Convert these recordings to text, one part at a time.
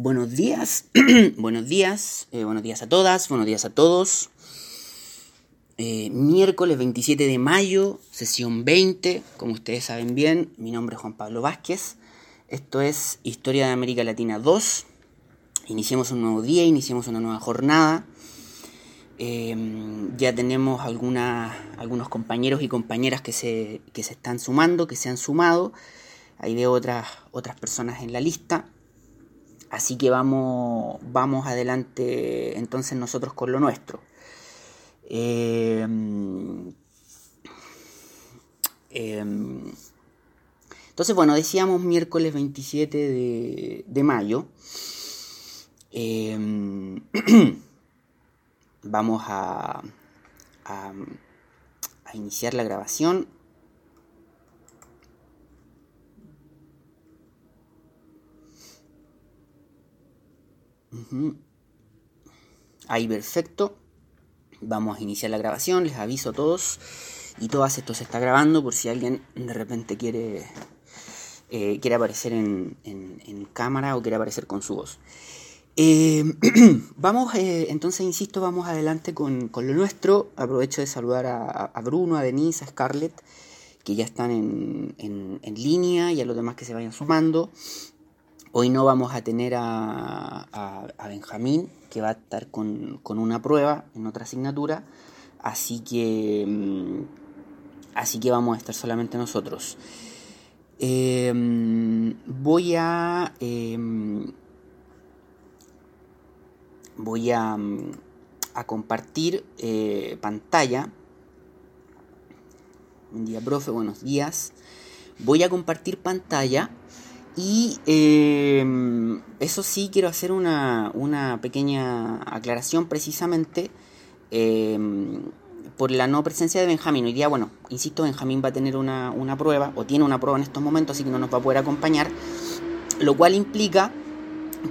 Buenos días, buenos días, eh, buenos días a todas, buenos días a todos. Eh, miércoles 27 de mayo, sesión 20, como ustedes saben bien, mi nombre es Juan Pablo Vázquez. Esto es Historia de América Latina 2. Iniciemos un nuevo día, iniciemos una nueva jornada. Em, ya tenemos algunos compañeros y compañeras que se, que se están sumando, que se han sumado. Ahí veo otras, otras personas en la lista. Así que vamos, vamos adelante entonces nosotros con lo nuestro. Em, em, entonces, bueno, decíamos miércoles 27 de, mayo. Em, vamos a, a iniciar la grabación. Ahí perfecto. Vamos a iniciar la grabación, les aviso a todos y todas esto se está grabando por si alguien de repente quiere, eh, quiere aparecer en, cámara o quiere aparecer con su voz. Eh, vamos, eh, entonces insisto, vamos adelante con, lo nuestro. Aprovecho de saludar a, Bruno, a Denise, a Scarlett, que ya están en, en línea y a los demás que se vayan sumando. Hoy no vamos a tener a, Benjamín, que va a estar con, una prueba en otra asignatura, así que, mm, así que vamos a estar solamente nosotros. Em, voy a... Em, voy a, mm, a compartir eh, pantalla. Buen día, profe, buenos días. Voy a compartir pantalla y em, eso sí, quiero hacer una, pequeña aclaración precisamente em, por la no presencia de Benjamín. Hoy día, bueno, insisto, Benjamín va a tener una, prueba, o tiene una prueba en estos momentos, así que no nos va a poder acompañar, lo cual implica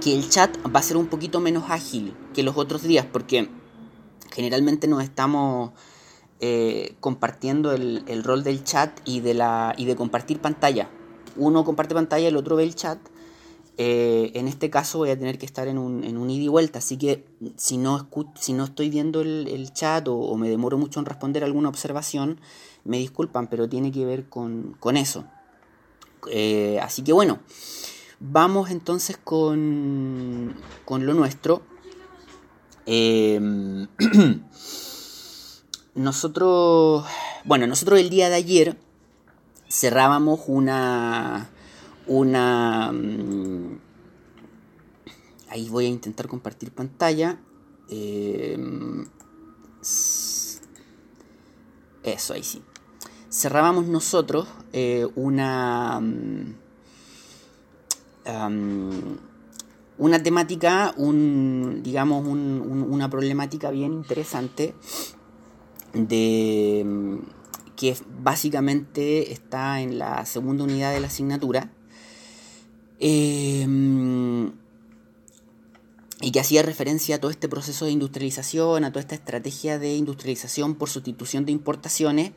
que el chat va a ser un poquito menos ágil que los otros días, porque generalmente nos estamos eh, compartiendo el, el, rol del chat y de, la, y de compartir pantalla uno comparte pantalla, el otro ve el chat. Eh, en este caso voy a tener que estar en un, ida y vuelta, así que si no, si no estoy viendo el, chat o, me demoro mucho en responder alguna observación, me disculpan, pero tiene que ver con, eso. Eh, así que bueno, vamos entonces con, con lo nuestro. Em, nosotros, bueno, nosotros el día de ayer cerrábamos una... una mm, ahí voy a intentar compartir pantalla. Em, eso, ahí sí. Cerrábamos nosotros eh, una... Mm, una temática, un, digamos, una problemática bien interesante de, mm, que básicamente está en la segunda unidad de la asignatura. Em, y que hacía referencia a todo este proceso de industrialización, a toda esta estrategia de industrialización por sustitución de importaciones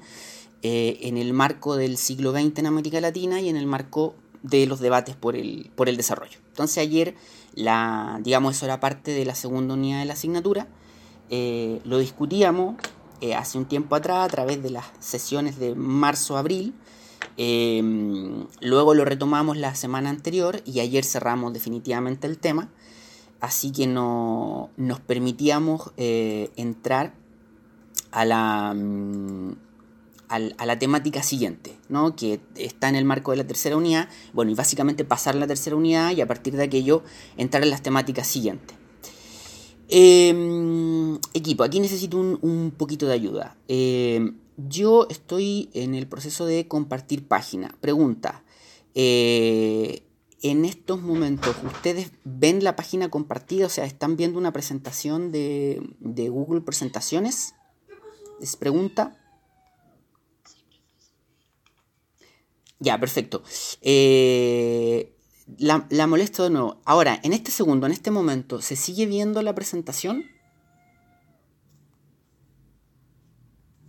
eh, en el marco del siglo XX en América Latina y en el marco de los debates por el, por el desarrollo. Entonces ayer, la, digamos, eso era parte de la segunda unidad de la asignatura, eh, lo discutíamos, eh, hace un tiempo atrás a través de las sesiones de marzo-abril. Em, luego lo retomamos la semana anterior y ayer cerramos definitivamente el tema. Así que no, nos permitíamos eh, entrar a la, mm, a la temática siguiente, ¿no? que está en el marco de la tercera unidad. Bueno, y básicamente pasar la tercera unidad y a partir de aquello entrar en las temáticas siguientes. Em, equipo, aquí necesito un, poquito de ayuda. Em, yo estoy en el proceso de compartir página. Pregunta. Eh, en estos momentos, ¿ustedes ven la página compartida? O sea, ¿están viendo una presentación de, de Google Presentaciones? ¿Es pregunta? Ya, perfecto. Eh, la, la molesto de nuevo. Ahora, en este segundo, en este momento, ¿se sigue viendo la presentación?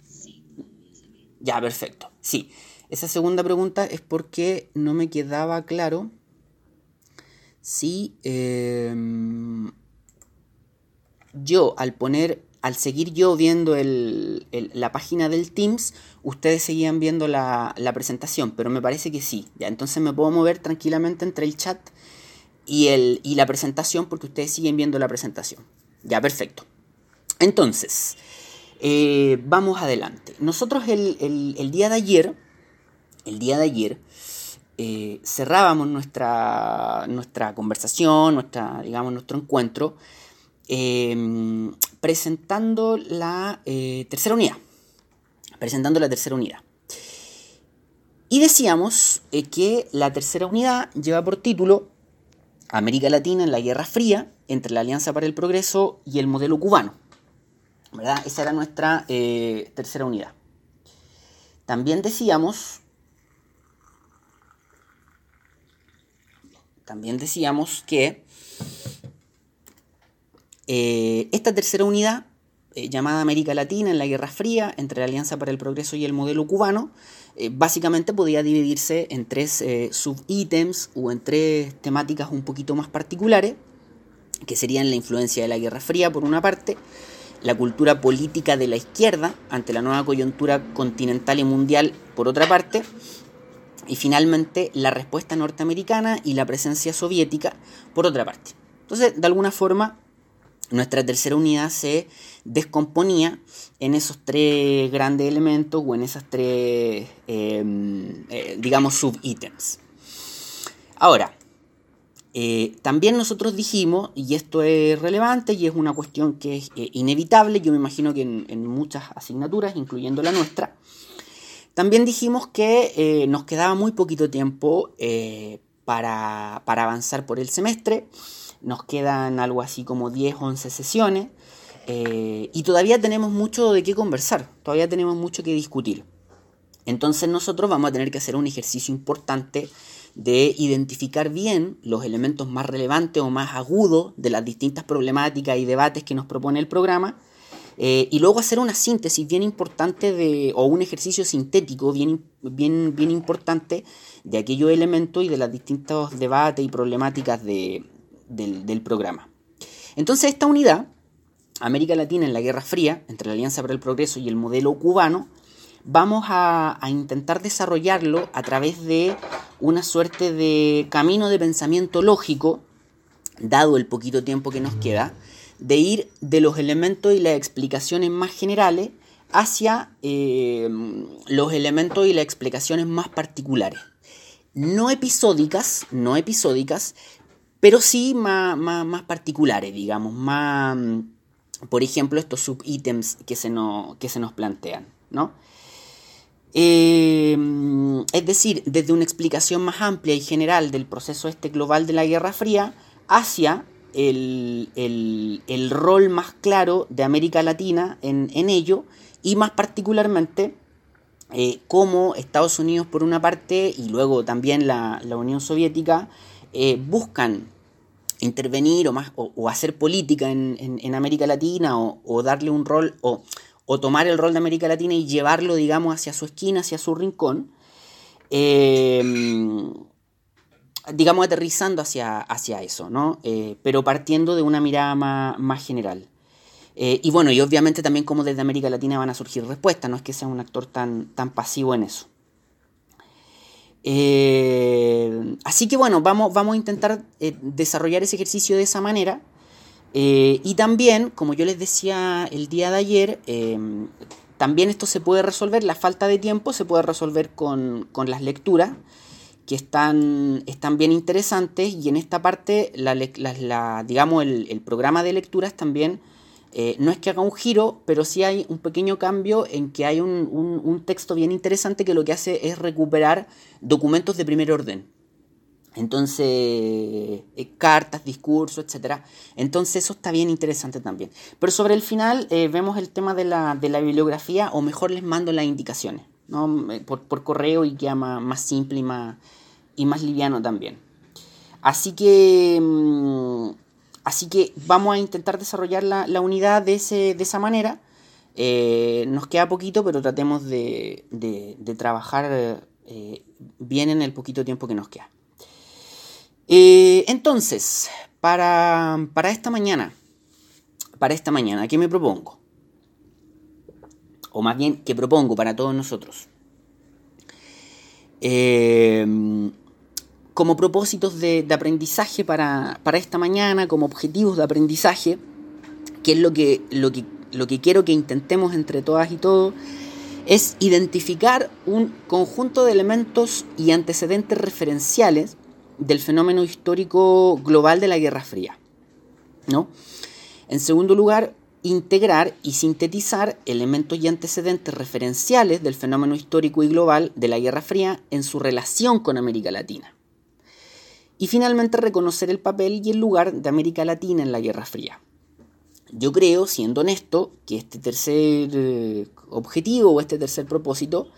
Sí. Ya, perfecto. Sí. Esa segunda pregunta es porque no me quedaba claro si em, yo al poner, al seguir yo viendo la página del Teams, ustedes seguían viendo la, presentación, pero me parece que sí. Ya, entonces me puedo mover tranquilamente entre el chat y, la presentación porque ustedes siguen viendo la presentación. Ya, perfecto. Entonces, eh, vamos adelante. Nosotros el, día de ayer, el día de ayer, eh, cerrábamos nuestra, nuestra conversación, nuestra, digamos, nuestro encuentro, eh, presentando la tercera unidad. Presentando la tercera unidad. Y decíamos que la tercera unidad lleva por título América Latina en la Guerra Fría entre la Alianza para el Progreso y el modelo cubano. Esa era nuestra eh, tercera unidad. También decíamos, también decíamos que eh, esta tercera unidad, eh, llamada América Latina en la Guerra Fría, entre la Alianza para el Progreso y el modelo cubano, básicamente podía dividirse en tres subítems o en tres temáticas un poquito más particulares, que serían la influencia de la Guerra Fría por una parte, la cultura política de la izquierda ante la nueva coyuntura continental y mundial, por otra parte, y finalmente la respuesta norteamericana y la presencia soviética, por otra parte. Entonces, de alguna forma, nuestra tercera unidad se descomponía en esos tres grandes elementos o en esas tres, em, eh, digamos. Ahora, eh, también nosotros dijimos, y esto es relevante y es una cuestión que es eh, inevitable, yo me imagino que en, muchas asignaturas, incluyendo la nuestra, también dijimos que eh, nos quedaba muy poquito tiempo para, avanzar por el semestre, nos quedan algo así como 10, 11 sesiones, y todavía tenemos mucho de qué conversar, todavía tenemos mucho que discutir. Entonces nosotros vamos a tener que hacer un ejercicio importante de identificar bien los elementos más relevantes o más agudos de las distintas problemáticas y debates que nos propone el programa, eh, y luego hacer una síntesis bien importante de, o un ejercicio sintético bien, bien, bien importante de aquellos elementos y de las distintos debates y problemáticas del, programa. Entonces esta unidad, América Latina en la Guerra Fría, entre la Alianza para el Progreso y el modelo cubano, vamos a, intentar desarrollarlo a través de una suerte de camino de pensamiento lógico, dado el poquito tiempo que nos queda, de ir de los elementos y las explicaciones más generales hacia eh, los elementos y las explicaciones más particulares. No episódicas, no episódicas, pero sí más, más, particulares, digamos, más, por ejemplo, estos subítems que se, que se nos plantean, ¿no? Eh, es decir, desde una explicación más amplia y general del proceso este global de la Guerra Fría hacia el, rol más claro de América Latina en, ello y más particularmente eh, cómo Estados Unidos por una parte y luego también la, Unión Soviética eh, buscan intervenir o, más, o, hacer política en, América Latina o, darle un rol o tomar el rol de América Latina y llevarlo, digamos, hacia su esquina, hacia su rincón, eh, digamos, aterrizando hacia, hacia eso, ¿no? Eh, pero partiendo de una mirada más, general. Eh, y bueno, y obviamente también como desde América Latina van a surgir respuestas, no es que sea un actor tan, tan pasivo en eso. Así que bueno, vamos, vamos a intentar desarrollar ese ejercicio de esa manera. Eh, y también, como yo les decía el día de ayer, em, también esto se puede resolver, la falta de tiempo se puede resolver con, las lecturas, que están, están, bien interesantes, y en esta parte, la, digamos, el, programa de lecturas también eh, no es que haga un giro, pero sí hay un pequeño cambio en que hay un, un texto bien interesante que lo que hace es recuperar documentos de primer orden. Entonces, eh, cartas, discursos, etc. Entonces, eso está bien interesante también. Pero sobre el final, eh, vemos el tema de la, bibliografía, o mejor les mando las indicaciones, ¿no? Eh, por, correo y queda más, simple y más, y más liviano también. Así que, mm, así que vamos a intentar desarrollar la, unidad de, ese, de esa manera. nos queda poquito, pero tratemos de, trabajar bien en el poquito tiempo que nos queda. Eh, entonces, para, esta mañana, para esta mañana, ¿qué me propongo? O más bien, ¿qué propongo para todos nosotros? Como propósitos de, aprendizaje para, esta mañana, como objetivos de aprendizaje, que es lo que, lo que, lo que quiero que intentemos entre todas y todos, es identificar un conjunto de elementos y antecedentes referenciales del fenómeno histórico global de la Guerra Fría. ¿no? En segundo lugar, integrar y sintetizar elementos y antecedentes referenciales del fenómeno histórico y global de la Guerra Fría en su relación con América Latina. Y finalmente reconocer el papel y el lugar de América Latina en la Guerra Fría. Yo creo, siendo honesto, que este tercer eh, objetivo o este tercer propósito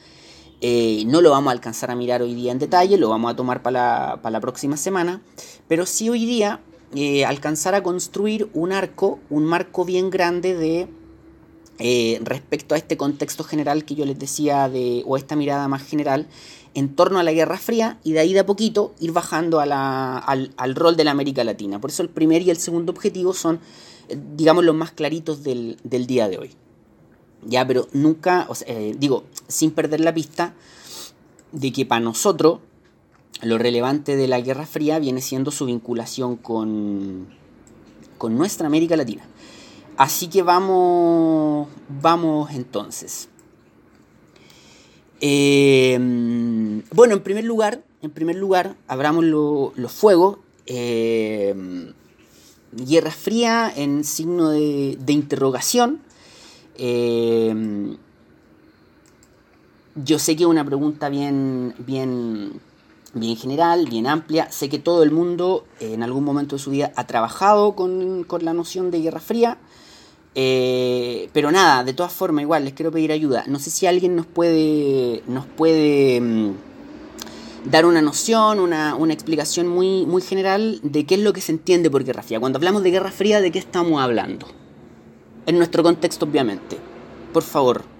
eh, no lo vamos a alcanzar a mirar hoy día en detalle, lo vamos a tomar para la, próxima semana, pero sí hoy día eh, alcanzar a construir un arco, un marco bien grande de respecto a este contexto general que yo les decía, de, o esta mirada más general, en torno a la Guerra Fría y de ahí de a poquito ir bajando al, al, rol de la América Latina. Por eso el primer y el segundo objetivo son, eh, digamos, los más claritos del, día de hoy. Ya, pero nunca, eh, digo, sin perder la pista de que para nosotros lo relevante de la Guerra Fría viene siendo su vinculación con, con nuestra América Latina. Así que vamos, vamos entonces. Eh, bueno, en primer lugar, en primer lugar, abramos los fuegos. Eh, guerra fría en signo de, interrogación. Eh, yo sé que es una pregunta bien, bien, bien general, bien amplia. Sé que todo el mundo en algún momento de su vida ha trabajado con, con la noción de guerra fría. Eh, pero nada, de todas formas, igual les quiero pedir ayuda. No sé si alguien nos puede, nos puede mm, dar una noción, una, explicación muy, muy general de qué es lo que se entiende por Guerra Fría. Cuando hablamos de Guerra Fría, ¿de qué estamos hablando? En nuestro contexto, obviamente. Por favor.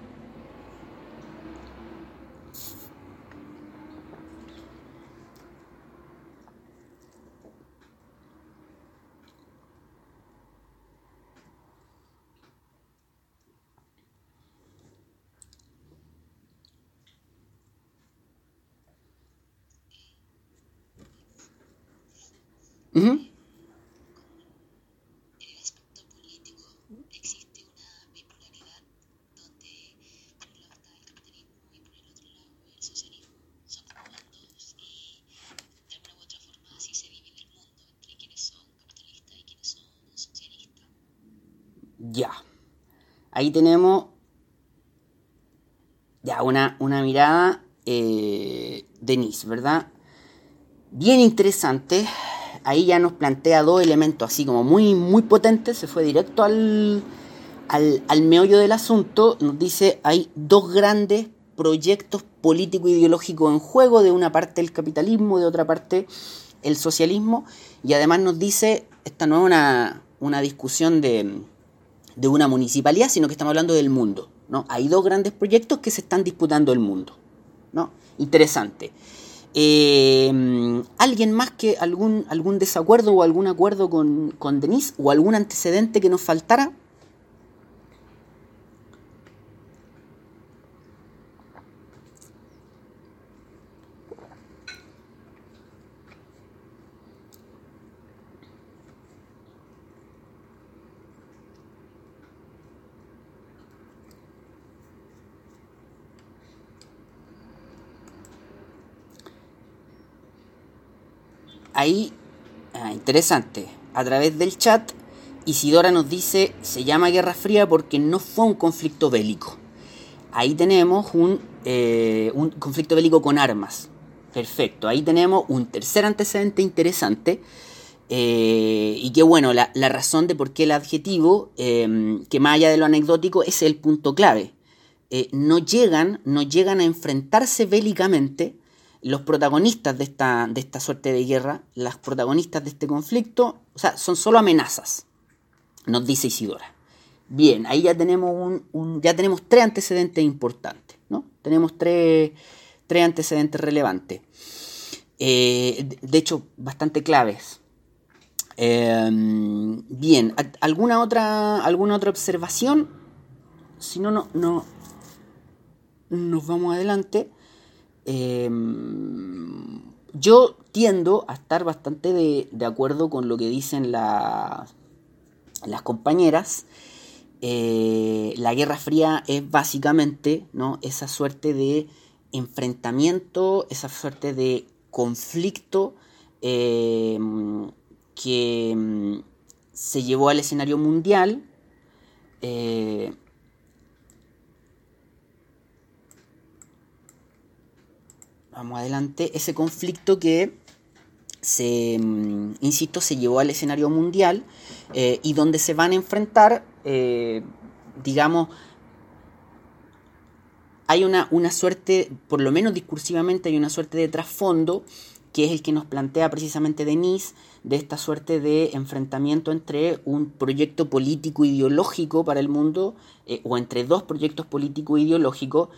Ya. Ahí tenemos ya una, una mirada eh, de ¿verdad? Bien interesante. Ahí ya nos plantea dos elementos así como muy, muy potentes. Se fue directo al, al, al meollo del asunto. Nos dice hay dos grandes proyectos político-ideológicos en juego. De una parte el capitalismo, de otra parte el socialismo. Y además nos dice, esta no es una, una discusión de de una municipalidad, sino que estamos hablando del mundo. ¿no? Hay dos grandes proyectos que se están disputando el mundo. ¿no? Interesante. Eh, ¿Alguien más que algún, algún desacuerdo o algún acuerdo con, con Denise o algún antecedente que nos faltara? Ahí, ah, interesante, a través del chat, Isidora nos dice, se llama Guerra Fría porque no fue un conflicto bélico. Ahí tenemos un, eh, conflicto bélico con armas. Perfecto, ahí tenemos un tercer antecedente interesante. Eh, y que bueno, la, razón de por qué el adjetivo, em, que más allá de lo anecdótico, es el punto clave. Eh, no, llegan, no llegan a enfrentarse bélicamente, los protagonistas de esta, de esta suerte de guerra, las protagonistas de este conflicto, o sea, son solo amenazas, nos dice Isidora. Bien, ahí ya tenemos, un, ya tenemos tres antecedentes importantes, ¿no? Tenemos tres, antecedentes relevantes. de hecho, bastante claves. Em, bien, ¿alguna otra, ¿alguna otra observación? Si no, no, no nos vamos adelante. Em, yo tiendo a estar bastante de, acuerdo con lo que dicen las compañeras. Eh, la Guerra Fría es básicamente ¿no? esa suerte de enfrentamiento, esa suerte de conflicto em, que mm, se llevó al escenario mundial. Eh, vamos adelante, ese conflicto que se, mm, insisto, se llevó al escenario mundial eh, y donde se van a enfrentar, eh, digamos, hay una, una, suerte, por lo menos discursivamente, hay una suerte de trasfondo que es el que nos plantea precisamente Denise, de esta suerte de enfrentamiento entre un proyecto político ideológico para el mundo, eh, o entre dos proyectos político ideológicos,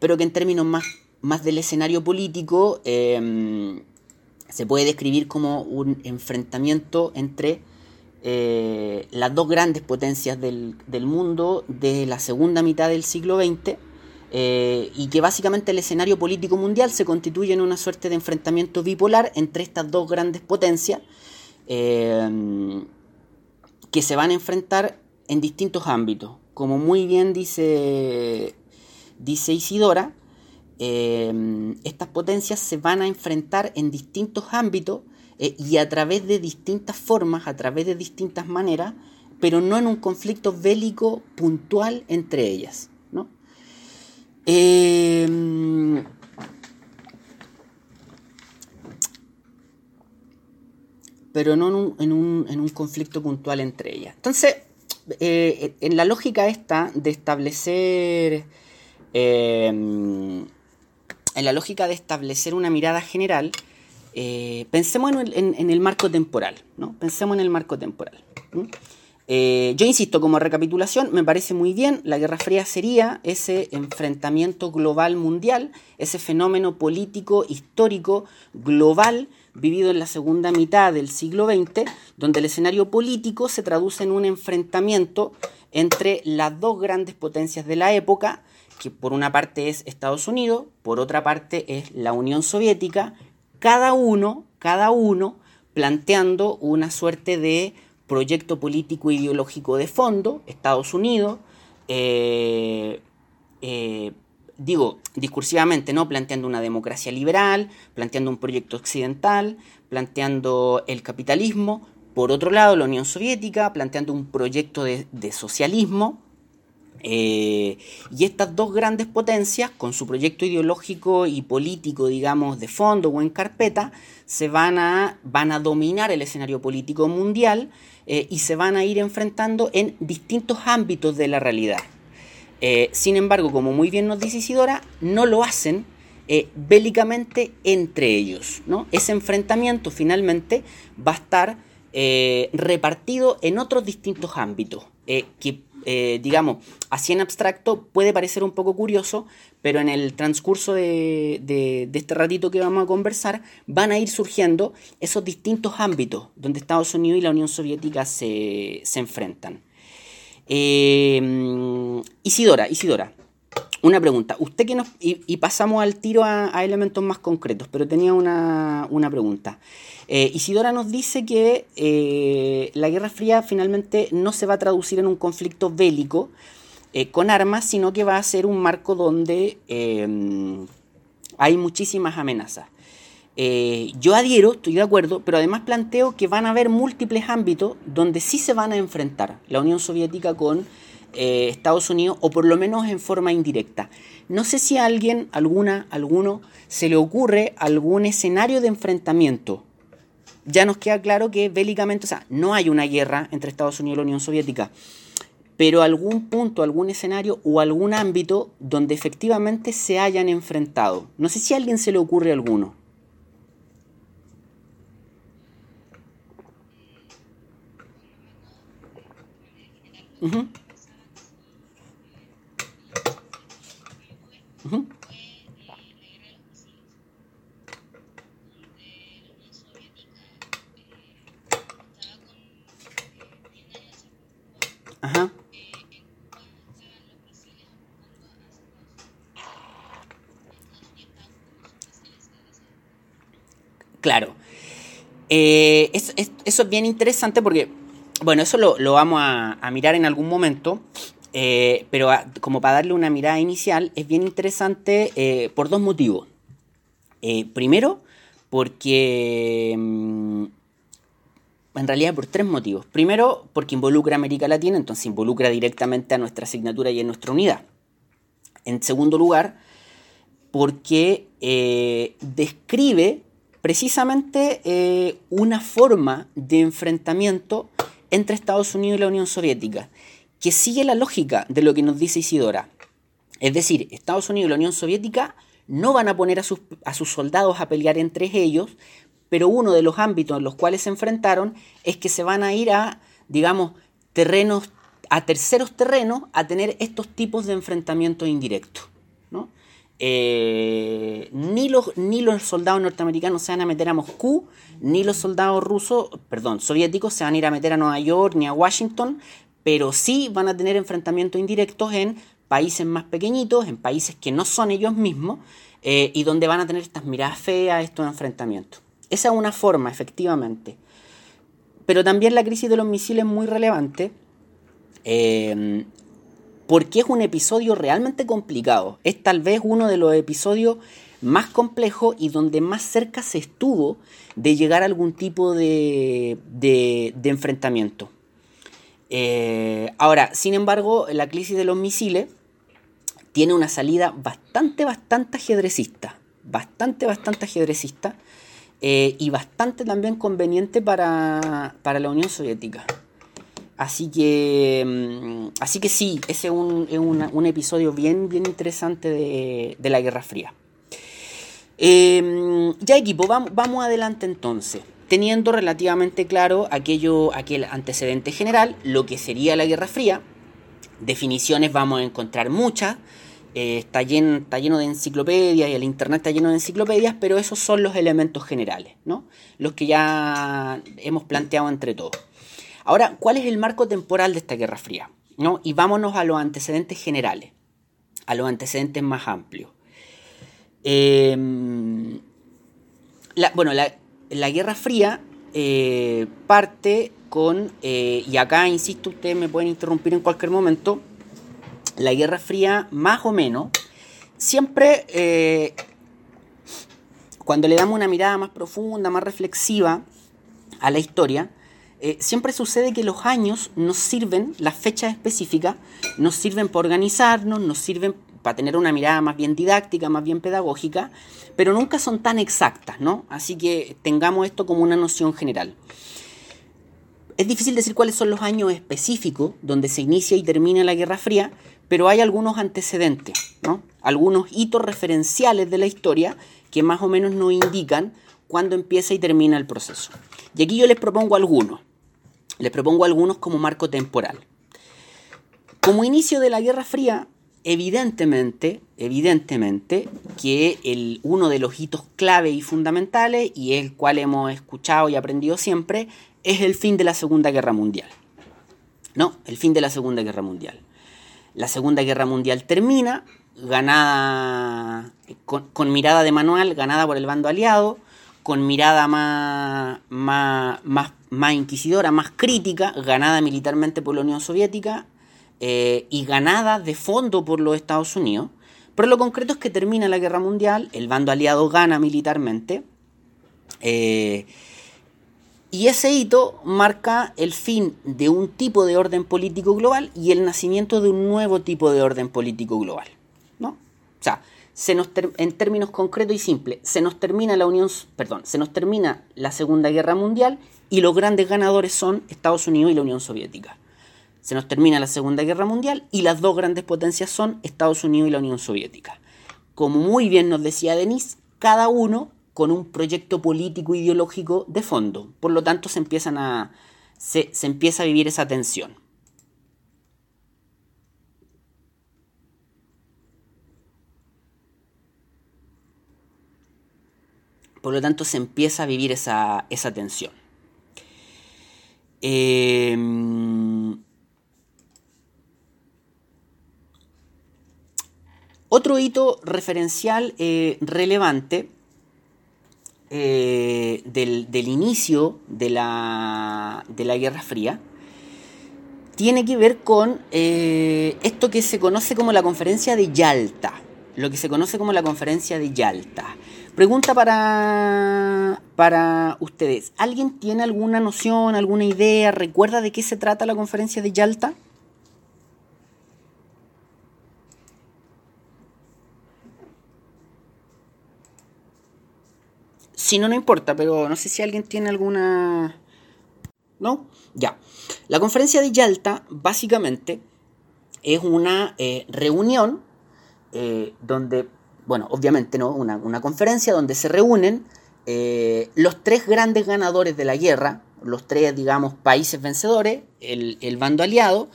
pero que en términos más, más del escenario político em, se puede describir como un enfrentamiento entre eh, las dos grandes potencias del, del mundo de la segunda mitad del siglo XX, eh, y que básicamente el escenario político mundial se constituye en una suerte de enfrentamiento bipolar entre estas dos grandes potencias eh, que se van a enfrentar en distintos ámbitos. Como muy bien dice, dice Isidora, eh, estas potencias se van a enfrentar en distintos ámbitos y a través de distintas formas, a través de distintas maneras, pero no en un conflicto bélico puntual entre ellas. Em, pero no en un, conflicto puntual entre ellas. Entonces, eh, en la lógica esta de establecer... En la lógica de establecer una mirada general, eh, pensemos en, el marco temporal, ¿no? Pensemos en el marco temporal. Eh, yo insisto, como recapitulación, me parece muy bien, la Guerra Fría sería ese enfrentamiento global mundial, ese fenómeno político, histórico, global, vivido en la segunda mitad del siglo XX, donde el escenario político se traduce en un enfrentamiento entre las dos grandes potencias de la época, que por una parte es Estados Unidos, por otra parte es la Unión Soviética, cada uno, cada uno planteando una suerte de proyecto político ideológico de fondo, Estados Unidos, eh, eh, digo, discursivamente, ¿no? Planteando una democracia liberal, planteando un proyecto occidental, planteando el capitalismo. Por otro lado, la Unión Soviética, planteando un proyecto de, socialismo. Eh, y estas dos grandes potencias, con su proyecto ideológico y político, digamos, de fondo o en carpeta, se van a, van a dominar el escenario político mundial eh, y se van a ir enfrentando en distintos ámbitos de la realidad. Eh, sin embargo, como muy bien nos dice Isidora, no lo hacen bélicamente entre ellos. ¿no? Ese enfrentamiento finalmente va a estar repartido en otros distintos ámbitos que eh, digamos, así en abstracto puede parecer un poco curioso, pero en el transcurso de, este ratito que vamos a conversar van a ir surgiendo esos distintos ámbitos donde Estados Unidos y la Unión Soviética se, enfrentan. Eh, Isidora, Isidora, una pregunta. Usted que nos. Y, pasamos al tiro a, elementos más concretos, pero tenía una, pregunta. Eh, Isidora nos dice que eh, la Guerra Fría finalmente no se va a traducir en un conflicto bélico eh, con armas, sino que va a ser un marco donde hay muchísimas amenazas. yo adhiero, estoy de acuerdo, pero además planteo que van a haber múltiples ámbitos donde sí se van a enfrentar la Unión Soviética con eh, Estados Unidos, o por lo menos en forma indirecta. No sé si a alguien, alguna, alguno, se le ocurre algún escenario de enfrentamiento. Ya nos queda claro que bélicamente, o sea, no hay una guerra entre Estados Unidos y la Unión Soviética, pero algún punto, algún escenario o algún ámbito donde efectivamente se hayan enfrentado. No sé si a alguien se le ocurre alguno. Ajá. Claro. Eh, eso, es bien interesante porque, bueno, eso lo, lo vamos a mirar en algún momento, eh, pero como para darle una mirada inicial, es bien interesante eh, por dos motivos. primero, porque... Mm, en realidad por tres motivos. Primero, porque involucra a América Latina, entonces involucra directamente a nuestra asignatura y a nuestra unidad. En segundo lugar, porque describe precisamente eh, una forma de enfrentamiento entre Estados Unidos y la Unión Soviética, que sigue la lógica de lo que nos dice Isidora. Es decir, Estados Unidos y la Unión Soviética no van a poner a sus, a sus soldados a pelear entre ellos, pero uno de los ámbitos en los cuales se enfrentaron es que se van a ir a, digamos, terrenos, a terceros terrenos, a tener estos tipos de enfrentamientos indirectos. Eh, ni, los, ni los soldados norteamericanos se van a meter a Moscú, ni los soldados rusos, perdón, soviéticos se van a ir a meter a Nueva York ni a Washington, pero sí van a tener enfrentamientos indirectos en países más pequeñitos, en países que no son ellos mismos, eh, y donde van a tener estas miradas feas, estos enfrentamientos. Esa es una forma, efectivamente. Pero también la crisis de los misiles es muy relevante. Eh, porque es un episodio realmente complicado. Es tal vez uno de los episodios más complejos y donde más cerca se estuvo de llegar a algún tipo de, de, enfrentamiento. Eh, ahora, sin embargo, la crisis de los misiles tiene una salida bastante, bastante ajedrecista. Bastante, bastante ajedrecista. Eh, y bastante también conveniente para, para la Unión Soviética. Así que, mm, así que sí, ese es un, episodio bien, bien interesante de, la Guerra Fría. Em, ya equipo, vamos, adelante entonces. Teniendo relativamente claro aquello, aquel antecedente general, lo que sería la Guerra Fría, definiciones vamos a encontrar muchas, eh, está, lleno, está lleno de enciclopedias y el Internet está lleno de enciclopedias, pero esos son los elementos generales, ¿no? los que ya hemos planteado entre todos. Ahora, ¿cuál es el marco temporal de esta Guerra Fría? ¿No? Y vámonos a los antecedentes generales, a los antecedentes más amplios. Em, bueno, la, Guerra Fría eh, parte con, eh, y acá insisto, ustedes me pueden interrumpir en cualquier momento, la Guerra Fría más o menos, siempre eh, cuando le damos una mirada más profunda, más reflexiva a la historia, siempre sucede que los años nos sirven, las fechas específicas, nos sirven para organizarnos, nos sirven para tener una mirada más bien didáctica, más bien pedagógica, pero nunca son tan exactas, ¿no? Así que tengamos esto como una noción general. Es difícil decir cuáles son los años específicos donde se inicia y termina la Guerra Fría, pero hay algunos antecedentes, ¿no? Algunos hitos referenciales de la historia que más o menos nos indican cuándo empieza y termina el proceso. Y aquí yo les propongo algunos. Les propongo algunos como marco temporal. Como inicio de la Guerra Fría, evidentemente, evidentemente que el, uno de los hitos clave y fundamentales, y el cual hemos escuchado y aprendido siempre, es el fin de la Segunda Guerra Mundial. No, el fin de la Segunda Guerra Mundial. La Segunda Guerra Mundial termina, ganada con, mirada de manual, ganada por el bando aliado, con mirada más, más, más, inquisidora, más crítica, ganada militarmente por la Unión Soviética eh, y ganada de fondo por los Estados Unidos. Pero lo concreto es que termina la guerra mundial, el bando aliado gana militarmente. Eh, y ese hito marca el fin de un tipo de orden político global y el nacimiento de un nuevo tipo de orden político global. ¿no? O sea, se nos en términos concretos y simples, se nos termina la Unión, perdón, se nos termina la Segunda Guerra Mundial y los grandes ganadores son Estados Unidos y la Unión Soviética. Se nos termina la Segunda Guerra Mundial y las dos grandes potencias son Estados Unidos y la Unión Soviética. Como muy bien nos decía Denis, cada uno con un proyecto político ideológico de fondo. Por lo tanto, se empiezan a se, empieza a vivir esa tensión. Por lo tanto, se empieza a vivir esa, tensión. Em, Otro hito referencial eh, relevante eh, del, inicio de la, de la Guerra Fría tiene que ver con eh, esto que se conoce como la conferencia de Yalta, lo que se conoce como la conferencia de Yalta. Pregunta para, para ustedes. ¿Alguien tiene alguna noción, alguna idea, recuerda de qué se trata la conferencia de Yalta? Si no, no importa, pero no sé si alguien tiene alguna... ¿No? Ya. La conferencia de Yalta básicamente es una eh, reunión eh, donde, bueno, obviamente no, una, conferencia donde se reúnen eh, los tres grandes ganadores de la guerra, los tres, digamos, países vencedores, el, el bando aliado,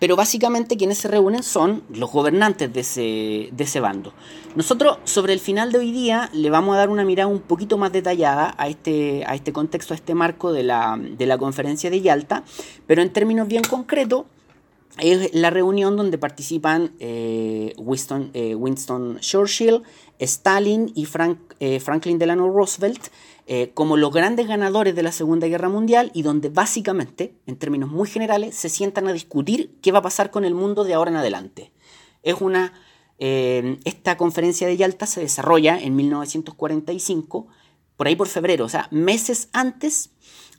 pero básicamente quienes se reúnen son los gobernantes de ese, de ese bando. Nosotros sobre el final de hoy día le vamos a dar una mirada un poquito más detallada a este, a este contexto, a este marco de la, de la conferencia de Yalta, pero en términos bien concretos, es la reunión donde participan eh, Winston, eh, Winston, Churchill, Stalin y Frank, eh, Franklin Delano Roosevelt como los grandes ganadores de la Segunda Guerra Mundial y donde básicamente, en términos muy generales, se sientan a discutir qué va a pasar con el mundo de ahora en adelante. Es una, esta conferencia de Yalta se desarrolla en 1945, por ahí por febrero, o sea, meses antes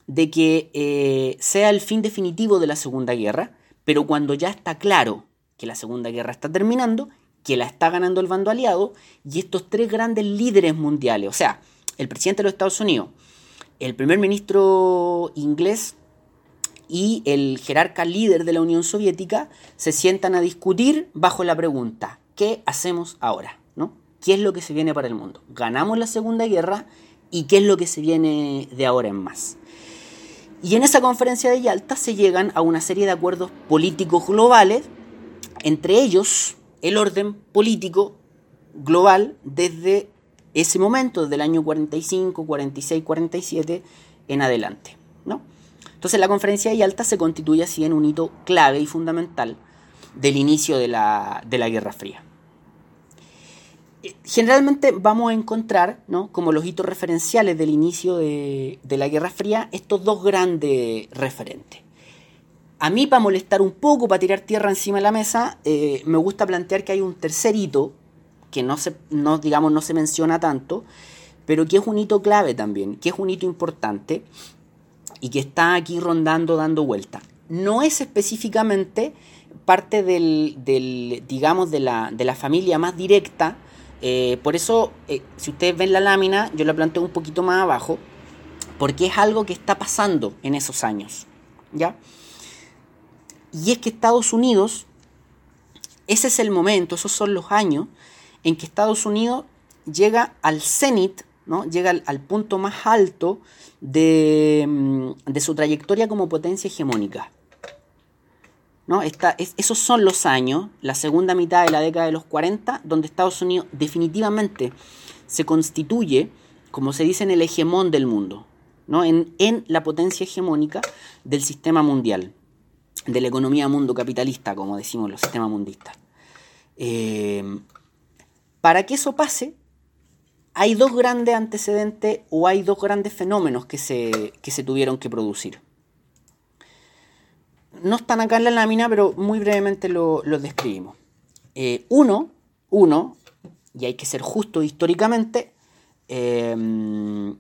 de que sea el fin definitivo de la Segunda Guerra, pero cuando ya está claro que la Segunda Guerra está terminando, que la está ganando el bando aliado, y estos tres grandes líderes mundiales, o sea, el presidente de los Estados Unidos, el primer ministro inglés y el jerarca líder de la Unión Soviética se sientan a discutir bajo la pregunta, ¿qué hacemos ahora? ¿No? ¿Qué es lo que se viene para el mundo? ¿Ganamos la Segunda Guerra? ¿Y qué es lo que se viene de ahora en más? Y en esa conferencia de Yalta se llegan a una serie de acuerdos políticos globales, entre ellos el orden político global desde ese momento, del año 45, 46, 47 en adelante. ¿no? Entonces la conferencia de Yalta se constituye así en un hito clave y fundamental del inicio de la, Guerra Fría. Generalmente vamos a encontrar, ¿no? como los hitos referenciales del inicio de, la Guerra Fría, estos dos grandes referentes. A mí, para molestar un poco, para tirar tierra encima de la mesa, eh, me gusta plantear que hay un tercer hito que no se, no, digamos, no se menciona tanto, pero que es un hito clave también, que es un hito importante y que está aquí rondando, dando vuelta. No es específicamente parte del, digamos, de la, de la, familia más directa, eh, por eso, eh, si ustedes ven la lámina, yo la planteo un poquito más abajo, porque es algo que está pasando en esos años, ¿ya? Y es que Estados Unidos, ese es el momento, esos son los años en que Estados Unidos llega al cenit, ¿no? llega al, punto más alto mm, de, su trayectoria como potencia hegemónica. ¿No? esos son los años, la segunda mitad de la década de los 40, donde Estados Unidos definitivamente se constituye, como se dice, en el hegemón del mundo, ¿no? en, la potencia hegemónica del sistema mundial, de la economía mundo capitalista, como decimos los sistemas mundistas. Eh, para que eso pase, hay dos grandes antecedentes o hay dos grandes fenómenos que se, se tuvieron que producir. No están acá en la lámina, pero muy brevemente lo, describimos. Eh, uno, uno, y hay que ser justo históricamente, em,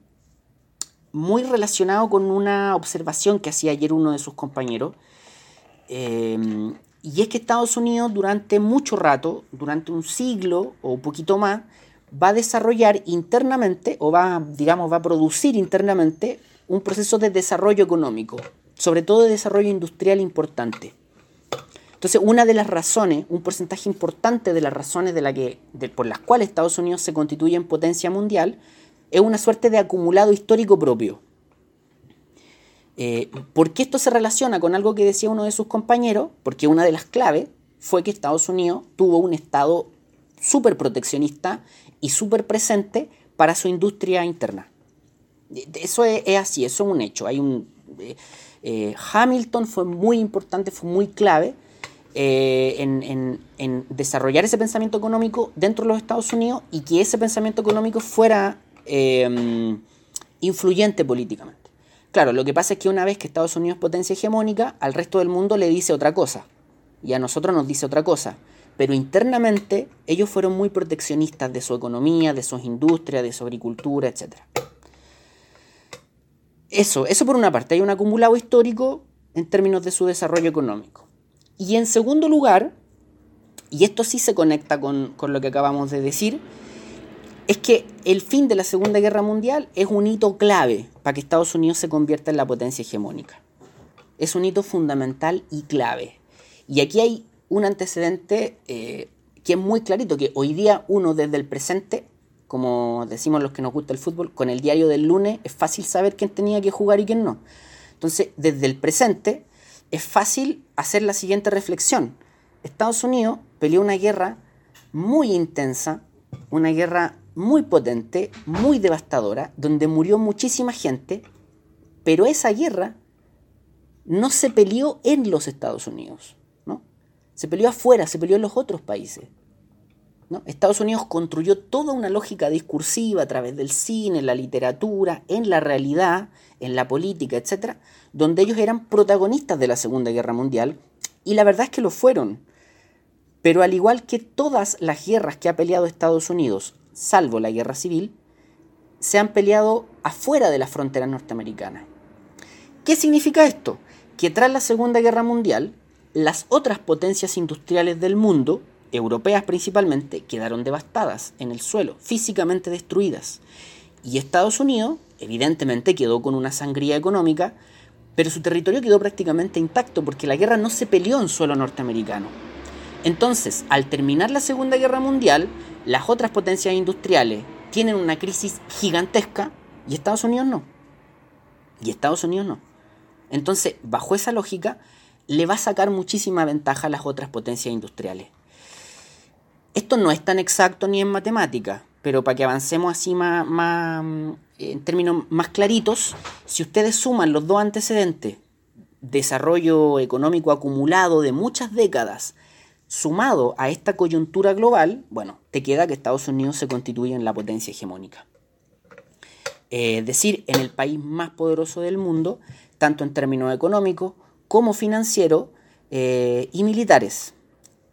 muy relacionado con una observación que hacía ayer uno de sus compañeros, em, y es que Estados Unidos durante mucho rato, durante un siglo o un poquito más, va a desarrollar internamente o va, digamos, va a producir internamente un proceso de desarrollo económico, sobre todo de desarrollo industrial importante. Entonces, una de las razones, un porcentaje importante de las razones de la que, por las cuales Estados Unidos se constituye en potencia mundial, es una suerte de acumulado histórico propio. Eh, ¿Por qué esto se relaciona con algo que decía uno de sus compañeros? Porque una de las claves fue que Estados Unidos tuvo un Estado súper proteccionista y súper presente para su industria interna. Eso es, así, eso es un hecho. Hay un, eh, eh, Hamilton fue muy importante, fue muy clave eh, en, desarrollar ese pensamiento económico dentro de los Estados Unidos y que ese pensamiento económico fuera em, influyente políticamente. Claro, lo que pasa es que una vez que Estados Unidos es potencia hegemónica, al resto del mundo le dice otra cosa y a nosotros nos dice otra cosa. Pero internamente ellos fueron muy proteccionistas de su economía, de sus industrias, de su agricultura, etc. Eso, eso por una parte, hay un acumulado histórico en términos de su desarrollo económico. Y en segundo lugar, y esto sí se conecta con, con lo que acabamos de decir, es que el fin de la Segunda Guerra Mundial es un hito clave para que Estados Unidos se convierta en la potencia hegemónica. Es un hito fundamental y clave. Y aquí hay un antecedente eh, que es muy clarito, que hoy día uno desde el presente, como decimos los que nos gusta el fútbol, con el diario del lunes es fácil saber quién tenía que jugar y quién no. Entonces, desde el presente es fácil hacer la siguiente reflexión. Estados Unidos peleó una guerra muy intensa, una guerra muy potente, muy devastadora, donde murió muchísima gente, pero esa guerra no se peleó en los Estados Unidos. Se peleó afuera, se peleó en los otros países. Estados Unidos construyó toda una lógica discursiva a través del cine, en la literatura, en la realidad, en la política, etc., donde ellos eran protagonistas de la Segunda Guerra Mundial, y la verdad es que lo fueron. Pero al igual que todas las guerras que ha peleado Estados Unidos, salvo la guerra civil, se han peleado afuera de las fronteras norteamericanas. ¿Qué significa esto? Que tras la Segunda Guerra Mundial, las otras potencias industriales del mundo, europeas principalmente, quedaron devastadas en el suelo, físicamente destruidas. Y Estados Unidos, evidentemente, quedó con una sangría económica, pero su territorio quedó prácticamente intacto porque la guerra no se peleó en suelo norteamericano. Entonces, al terminar la Segunda Guerra Mundial, las otras potencias industriales tienen una crisis gigantesca y Estados Unidos no. Y Estados Unidos no. Entonces, bajo esa lógica, le va a sacar muchísima ventaja a las otras potencias industriales. Esto no es tan exacto ni en matemática, pero para que avancemos así más, más, en términos más claritos, si ustedes suman los dos antecedentes, desarrollo económico acumulado de muchas décadas, sumado a esta coyuntura global, bueno, te queda que Estados Unidos se constituye en la potencia hegemónica. Es decir, en el país más poderoso del mundo, tanto en términos económicos como financiero eh, y militares.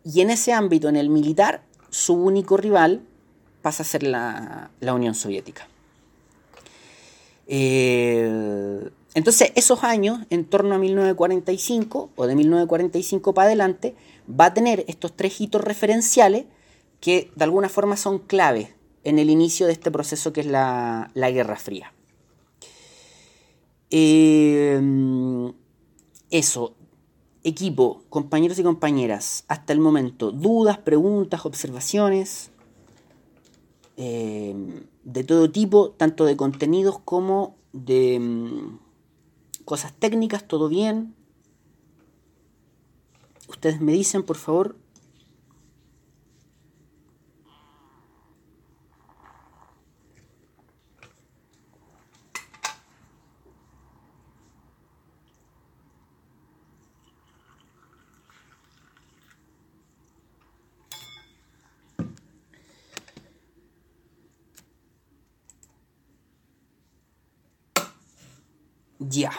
Y en ese ámbito, en el militar, su único rival pasa a ser la, Unión Soviética. Eh, entonces, esos años, en torno a 1945 o de 1945 para adelante, va a tener estos tres hitos referenciales que de alguna forma son clave en el inicio de este proceso que es la, Guerra Fría. Eh, eso, equipo, compañeros y compañeras, hasta el momento, dudas, preguntas, observaciones, eh, de todo tipo, tanto de contenidos como de mm, cosas técnicas, todo bien. Ustedes me dicen, por favor, Ya.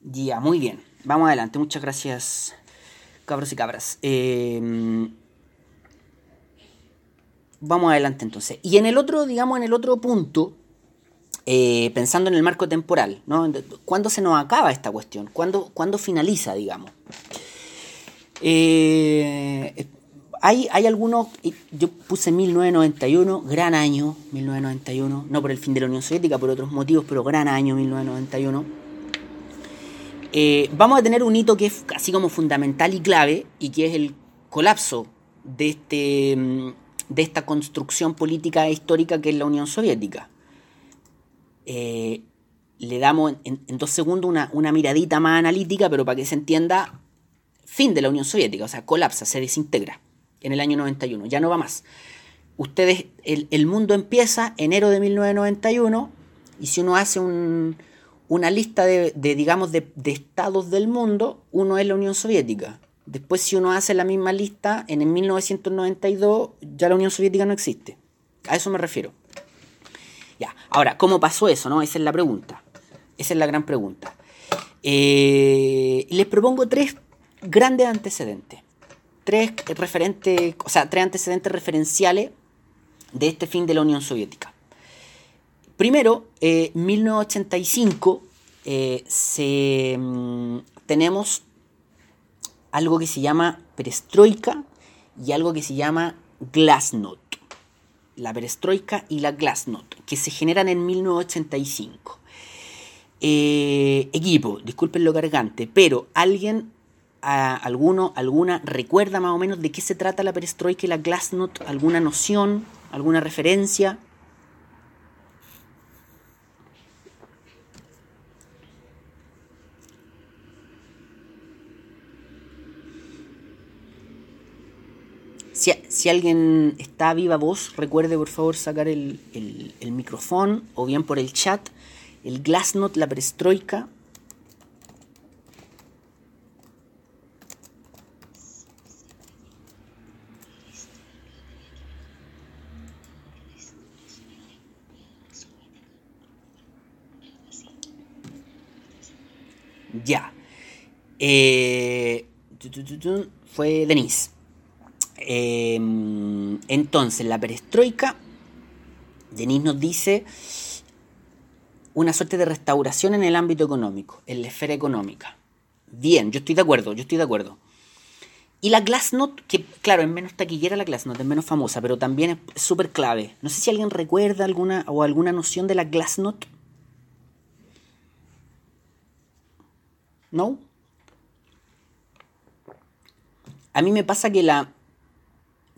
Ya, muy bien. Vamos adelante. Muchas gracias, cabros y cabras. Em, vamos adelante entonces. Y en el otro, digamos, en el otro punto, eh, pensando en el marco temporal, ¿no? ¿Cuándo se nos acaba esta cuestión? ¿Cuándo, ¿cuándo finaliza, digamos? Eh, hay, algunos, yo puse 1991, gran año, 1991, no por el fin de la Unión Soviética, por otros motivos, pero gran año 1991. Eh, vamos a tener un hito que es así como fundamental y clave, y que es el colapso de, este, mm, de esta construcción política e histórica que es la Unión Soviética. Eh, le damos en, dos segundos una miradita más analítica, pero para que se entienda, fin de la Unión Soviética, o sea, colapsa, se desintegra en el año 91, ya no va más. Ustedes, el, mundo empieza enero de 1991 y si uno hace un, una lista de, digamos, de, estados del mundo, uno es la Unión Soviética. Después, si uno hace la misma lista, en el 1992 ya la Unión Soviética no existe. A eso me refiero. Ya, ahora, ¿cómo pasó eso? No? Esa es la pregunta. Esa es la gran pregunta. Eh, les propongo tres grandes antecedentes. Tres referentes, o sea, tres antecedentes referenciales de este fin de la Unión Soviética. Primero, eh, 1985 eh, se, mm, tenemos algo que se llama perestroika y algo que se llama glasnost. La perestroika y la glasnost, que se generan en 1985. Eh, equipo, disculpen lo cargante, pero alguien, alguno, alguna, recuerda más o menos de qué se trata la perestroika y la glasnost, alguna noción, alguna referencia. Si, alguien está viva voz, recuerde por favor sacar el, el, micrófono o bien por el chat. El Glasnost, la perestroika. Ya. Eh, fue Denise. Em, entonces, la perestroika, Denis nos dice una suerte de restauración en el ámbito económico, en la esfera económica. Bien, yo estoy de acuerdo, yo estoy de acuerdo. Y la Glassnot, que claro, es menos taquillera la Glassnot, es menos famosa, pero también es súper clave. No sé si alguien recuerda alguna o alguna noción de la Glassnot. ¿No? A mí me pasa que la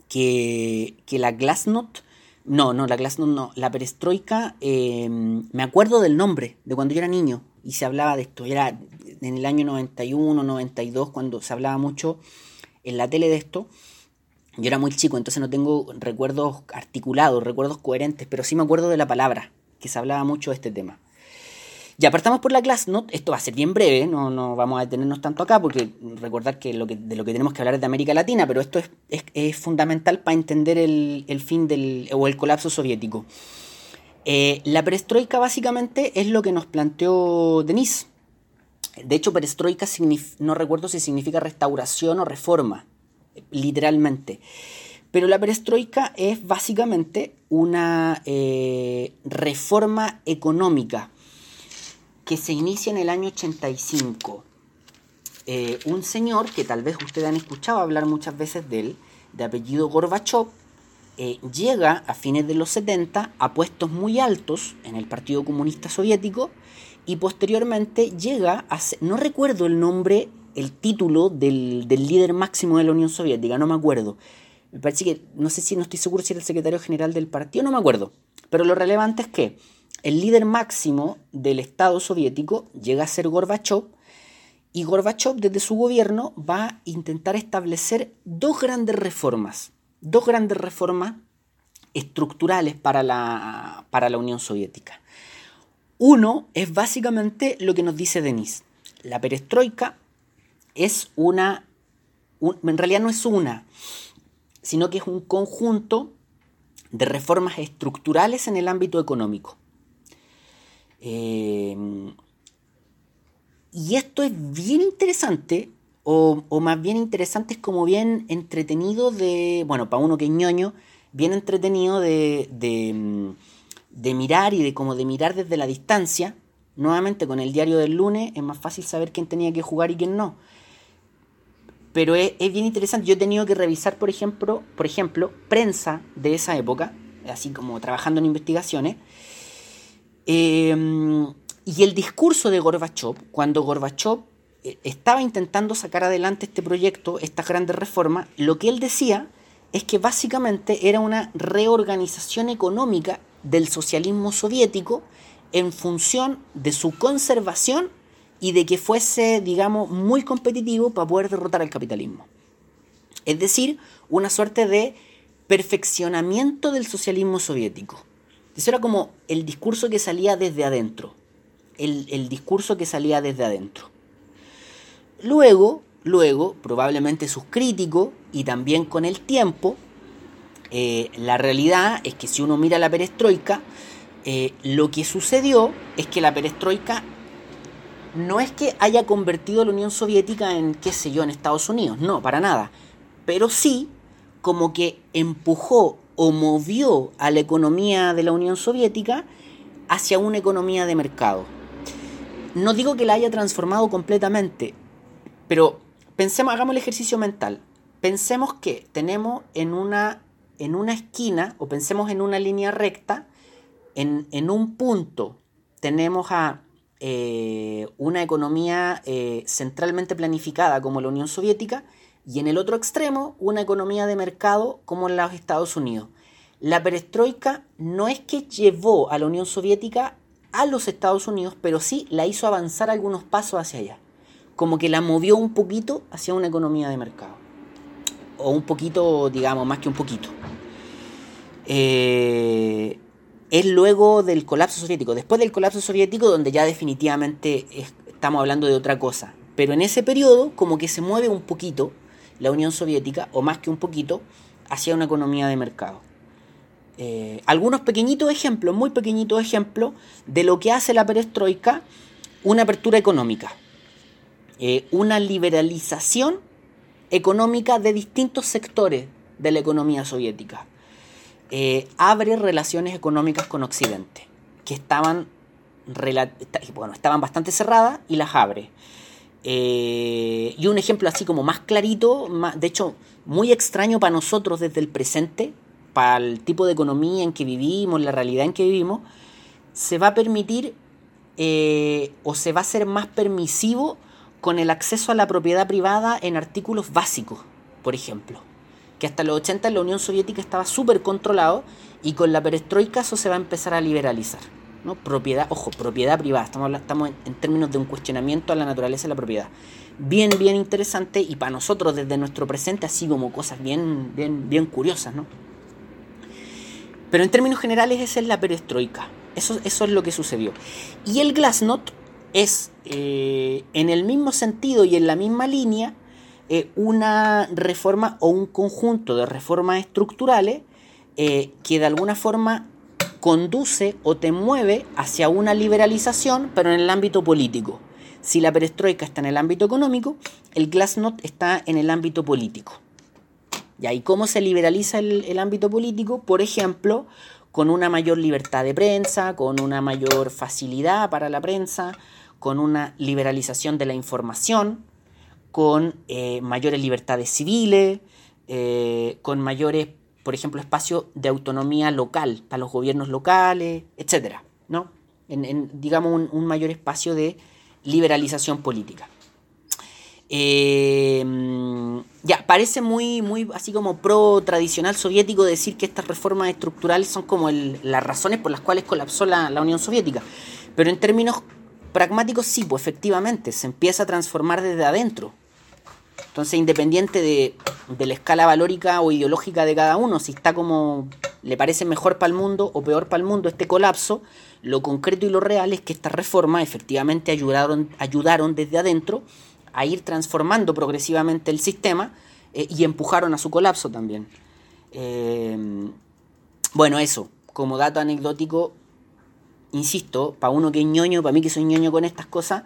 que, que la Glasnost, no, no, la Glasnost no, la perestroika, em, me acuerdo del nombre de cuando yo era niño y se hablaba de esto, era en el año 91, 92, cuando se hablaba mucho en la tele de esto. Yo era muy chico, entonces no tengo recuerdos articulados, recuerdos coherentes, pero sí me acuerdo de la palabra, que se hablaba mucho de este tema. Ya partamos por la Glassnode, esto va a ser bien breve, no, no vamos a detenernos tanto acá porque recordar que, lo que de lo que tenemos que hablar es de América Latina, pero esto es, fundamental para entender el, fin del, o el colapso soviético. Eh, la perestroika básicamente es lo que nos planteó Denis. De hecho, perestroika no recuerdo si significa restauración o reforma, literalmente. Pero la perestroika es básicamente una eh, reforma económica que se inicia en el año 85. Eh, un señor que tal vez ustedes han escuchado hablar muchas veces de él, de apellido Gorbachev, eh, llega a fines de los 70 a puestos muy altos en el Partido Comunista Soviético y posteriormente llega a... no recuerdo el nombre, el título del, del líder máximo de la Unión Soviética, no me acuerdo. Me parece que, no sé si no estoy seguro si era el secretario general del partido, no me acuerdo. Pero lo relevante es que el líder máximo del Estado soviético llega a ser Gorbachev y Gorbachev desde su gobierno va a intentar establecer dos grandes reformas, dos grandes reformas estructurales para la, para la Unión Soviética. Uno es básicamente lo que nos dice Denis. La perestroika es una, en realidad no es una, sino que es un conjunto de reformas estructurales en el ámbito económico. Em, y esto es bien interesante, o, más bien interesante es como bien entretenido de, bueno, para uno que es ñoño, bien entretenido de, de, mirar y de como de mirar desde la distancia. Nuevamente con el diario del lunes es más fácil saber quién tenía que jugar y quién no. Pero es, es, bien interesante. Yo he tenido que revisar, por ejemplo, por ejemplo, prensa de esa época, así como trabajando en investigaciones, Em, y el discurso de Gorbachev, cuando Gorbachev eh, estaba intentando sacar adelante este proyecto, estas grandes reformas, lo que él decía es que básicamente era una reorganización económica del socialismo soviético en función de su conservación y de que fuese, digamos, muy competitivo para poder derrotar al capitalismo. Es decir, una suerte de perfeccionamiento del socialismo soviético. Eso era como el discurso que salía desde adentro. el, discurso que salía desde adentro. Luego, luego, probablemente sus críticos y también con el tiempo, eh, la realidad es que si uno mira la perestroika, eh, lo que sucedió es que la perestroika no es que haya convertido a la Unión Soviética en, qué sé yo, en Estados Unidos, no, para nada. Pero sí como que empujó o movió a la economía de la Unión Soviética hacia una economía de mercado. No digo que la haya transformado completamente, pero pensemos, hagamos el ejercicio mental. Pensemos que tenemos en una, en una esquina, o pensemos en una línea recta, en, en un punto tenemos a eh, una economía eh, centralmente planificada como la Unión Soviética y en el otro extremo una economía de mercado como en los Estados Unidos. La perestroika no es que llevó a la Unión Soviética a los Estados Unidos, pero sí la hizo avanzar algunos pasos hacia allá. Como que la movió un poquito hacia una economía de mercado. O un poquito, digamos, más que un poquito. Eh, es luego del colapso soviético, después del colapso soviético donde ya definitivamente estamos hablando de otra cosa. Pero en ese periodo como que se mueve un poquito la Unión Soviética, o más que un poquito, hacia una economía de mercado. Eh, algunos pequeñitos ejemplos, muy pequeñitos ejemplos, de lo que hace la perestroika una apertura económica, eh, una liberalización económica de distintos sectores de la economía soviética. Eh, abre relaciones económicas con Occidente, que estaban, bueno, estaban bastante cerradas y las abre. Eh, y un ejemplo así como más clarito, de hecho muy extraño para nosotros desde el presente, para el tipo de economía en que vivimos, la realidad en que vivimos, se va a permitir eh, o se va a ser más permisivo con el acceso a la propiedad privada en artículos básicos, por ejemplo que hasta los 80 en la Unión Soviética estaba súper controlado y con la perestroika eso se va a empezar a liberalizar. ¿No? Propiedad, ojo, propiedad privada, estamos, estamos en, términos de un cuestionamiento a la naturaleza de la propiedad. Bien, bien interesante y para nosotros desde nuestro presente así como cosas bien, bien, bien curiosas, ¿no? Pero en términos generales esa es la perestroika, eso, eso es lo que sucedió. Y el Glasnost es eh, en el mismo sentido y en la misma línea eh, una reforma o un conjunto de reformas estructurales eh, que de alguna forma conduce o te mueve hacia una liberalización, pero en el ámbito político. Si la perestroika está en el ámbito económico, el glasnost está en el ámbito político. ¿Y cómo se liberaliza el, el ámbito político? Por ejemplo, con una mayor libertad de prensa, con una mayor facilidad para la prensa, con una liberalización de la información, con eh, mayores libertades civiles, eh, con mayores, por ejemplo, espacios de autonomía local para los gobiernos locales, etc. ¿no? En, digamos, un, mayor espacio de liberalización política. Eh, ya, parece muy, muy así como pro tradicional soviético decir que estas reformas estructurales son como las razones por las cuales colapsó la, la Unión Soviética. Pero en términos pragmáticos sí, pues efectivamente, se empieza a transformar desde adentro. Entonces, independiente de, la escala valórica o ideológica de cada uno, si está como le parece mejor para el mundo o peor para el mundo este colapso, lo concreto y lo real es que estas reformas efectivamente ayudaron, ayudaron desde adentro a ir transformando progresivamente el sistema eh, y empujaron a su colapso también. Eh, bueno, eso, como dato anecdótico, insisto, para uno que es ñoño, para mí que soy ñoño con estas cosas,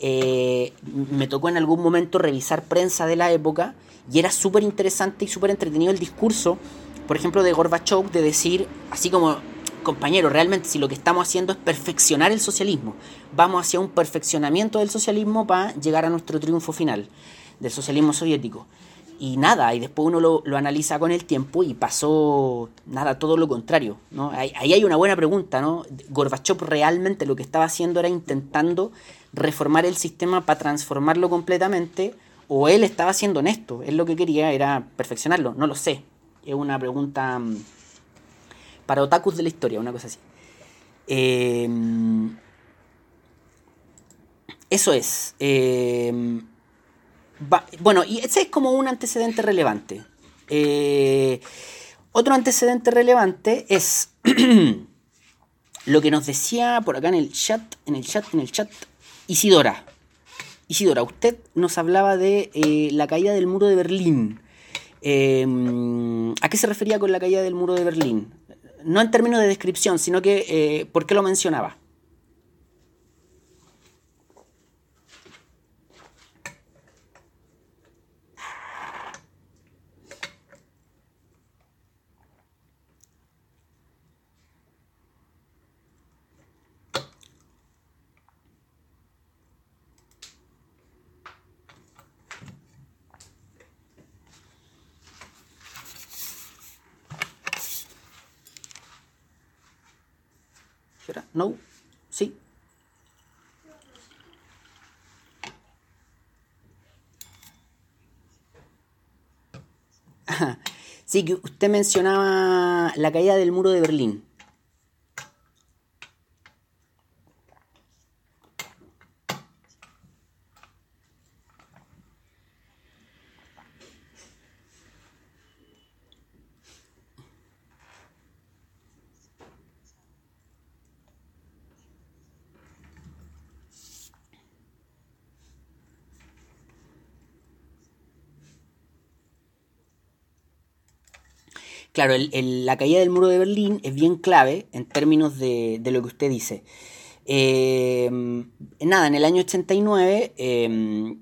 eh, me tocó en algún momento revisar prensa de la época y era súper interesante y súper entretenido el discurso, por ejemplo, de Gorbachev, de decir, así como, compañero, realmente si lo que estamos haciendo es perfeccionar el socialismo, vamos hacia un perfeccionamiento del socialismo para llegar a nuestro triunfo final, del socialismo soviético. Y nada, y después uno lo, lo, analiza con el tiempo y pasó nada, todo lo contrario. ¿no? Ahí, hay una buena pregunta, ¿no? Gorbachev realmente lo que estaba haciendo era intentando reformar el sistema para transformarlo completamente, o él estaba siendo honesto, él lo que quería era perfeccionarlo, no lo sé. Es una pregunta mm, para otakus de la historia, una cosa así. Em, eso es. Bueno, y ese es como un antecedente relevante. Eh, otro antecedente relevante es lo que nos decía por acá en el chat, en el chat, en el chat, Isidora. Isidora, usted nos hablaba de eh, la caída del muro de Berlín. Em, ¿A qué se refería con la caída del muro de Berlín? No en términos de descripción, sino que eh, ¿por qué lo mencionaba? No, sí. Que usted mencionaba la caída del muro de Berlín. Claro, la caída del muro de Berlín es bien clave en términos de, lo que usted dice. Eh, nada, en el año 89 eh,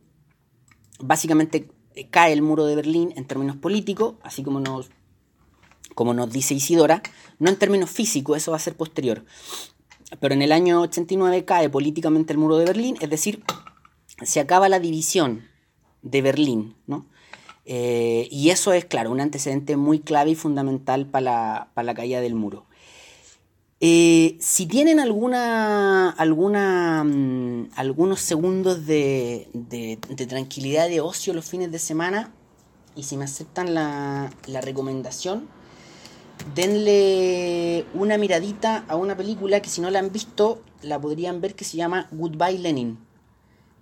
básicamente cae el muro de Berlín en términos políticos, así como nos, como nos dice Isidora, no en términos físicos, eso va a ser posterior. Pero en el año 89 cae políticamente el muro de Berlín, es decir, se acaba la división de Berlín, ¿no? Eh, y eso es, claro, un antecedente muy clave y fundamental para la, caída del muro. Eh, si tienen alguna, alguna, mm, algunos segundos de, tranquilidad, de ocio los fines de semana, y si me aceptan la, la recomendación, denle una miradita a una película que si no la han visto, la podrían ver que se llama Goodbye Lenin.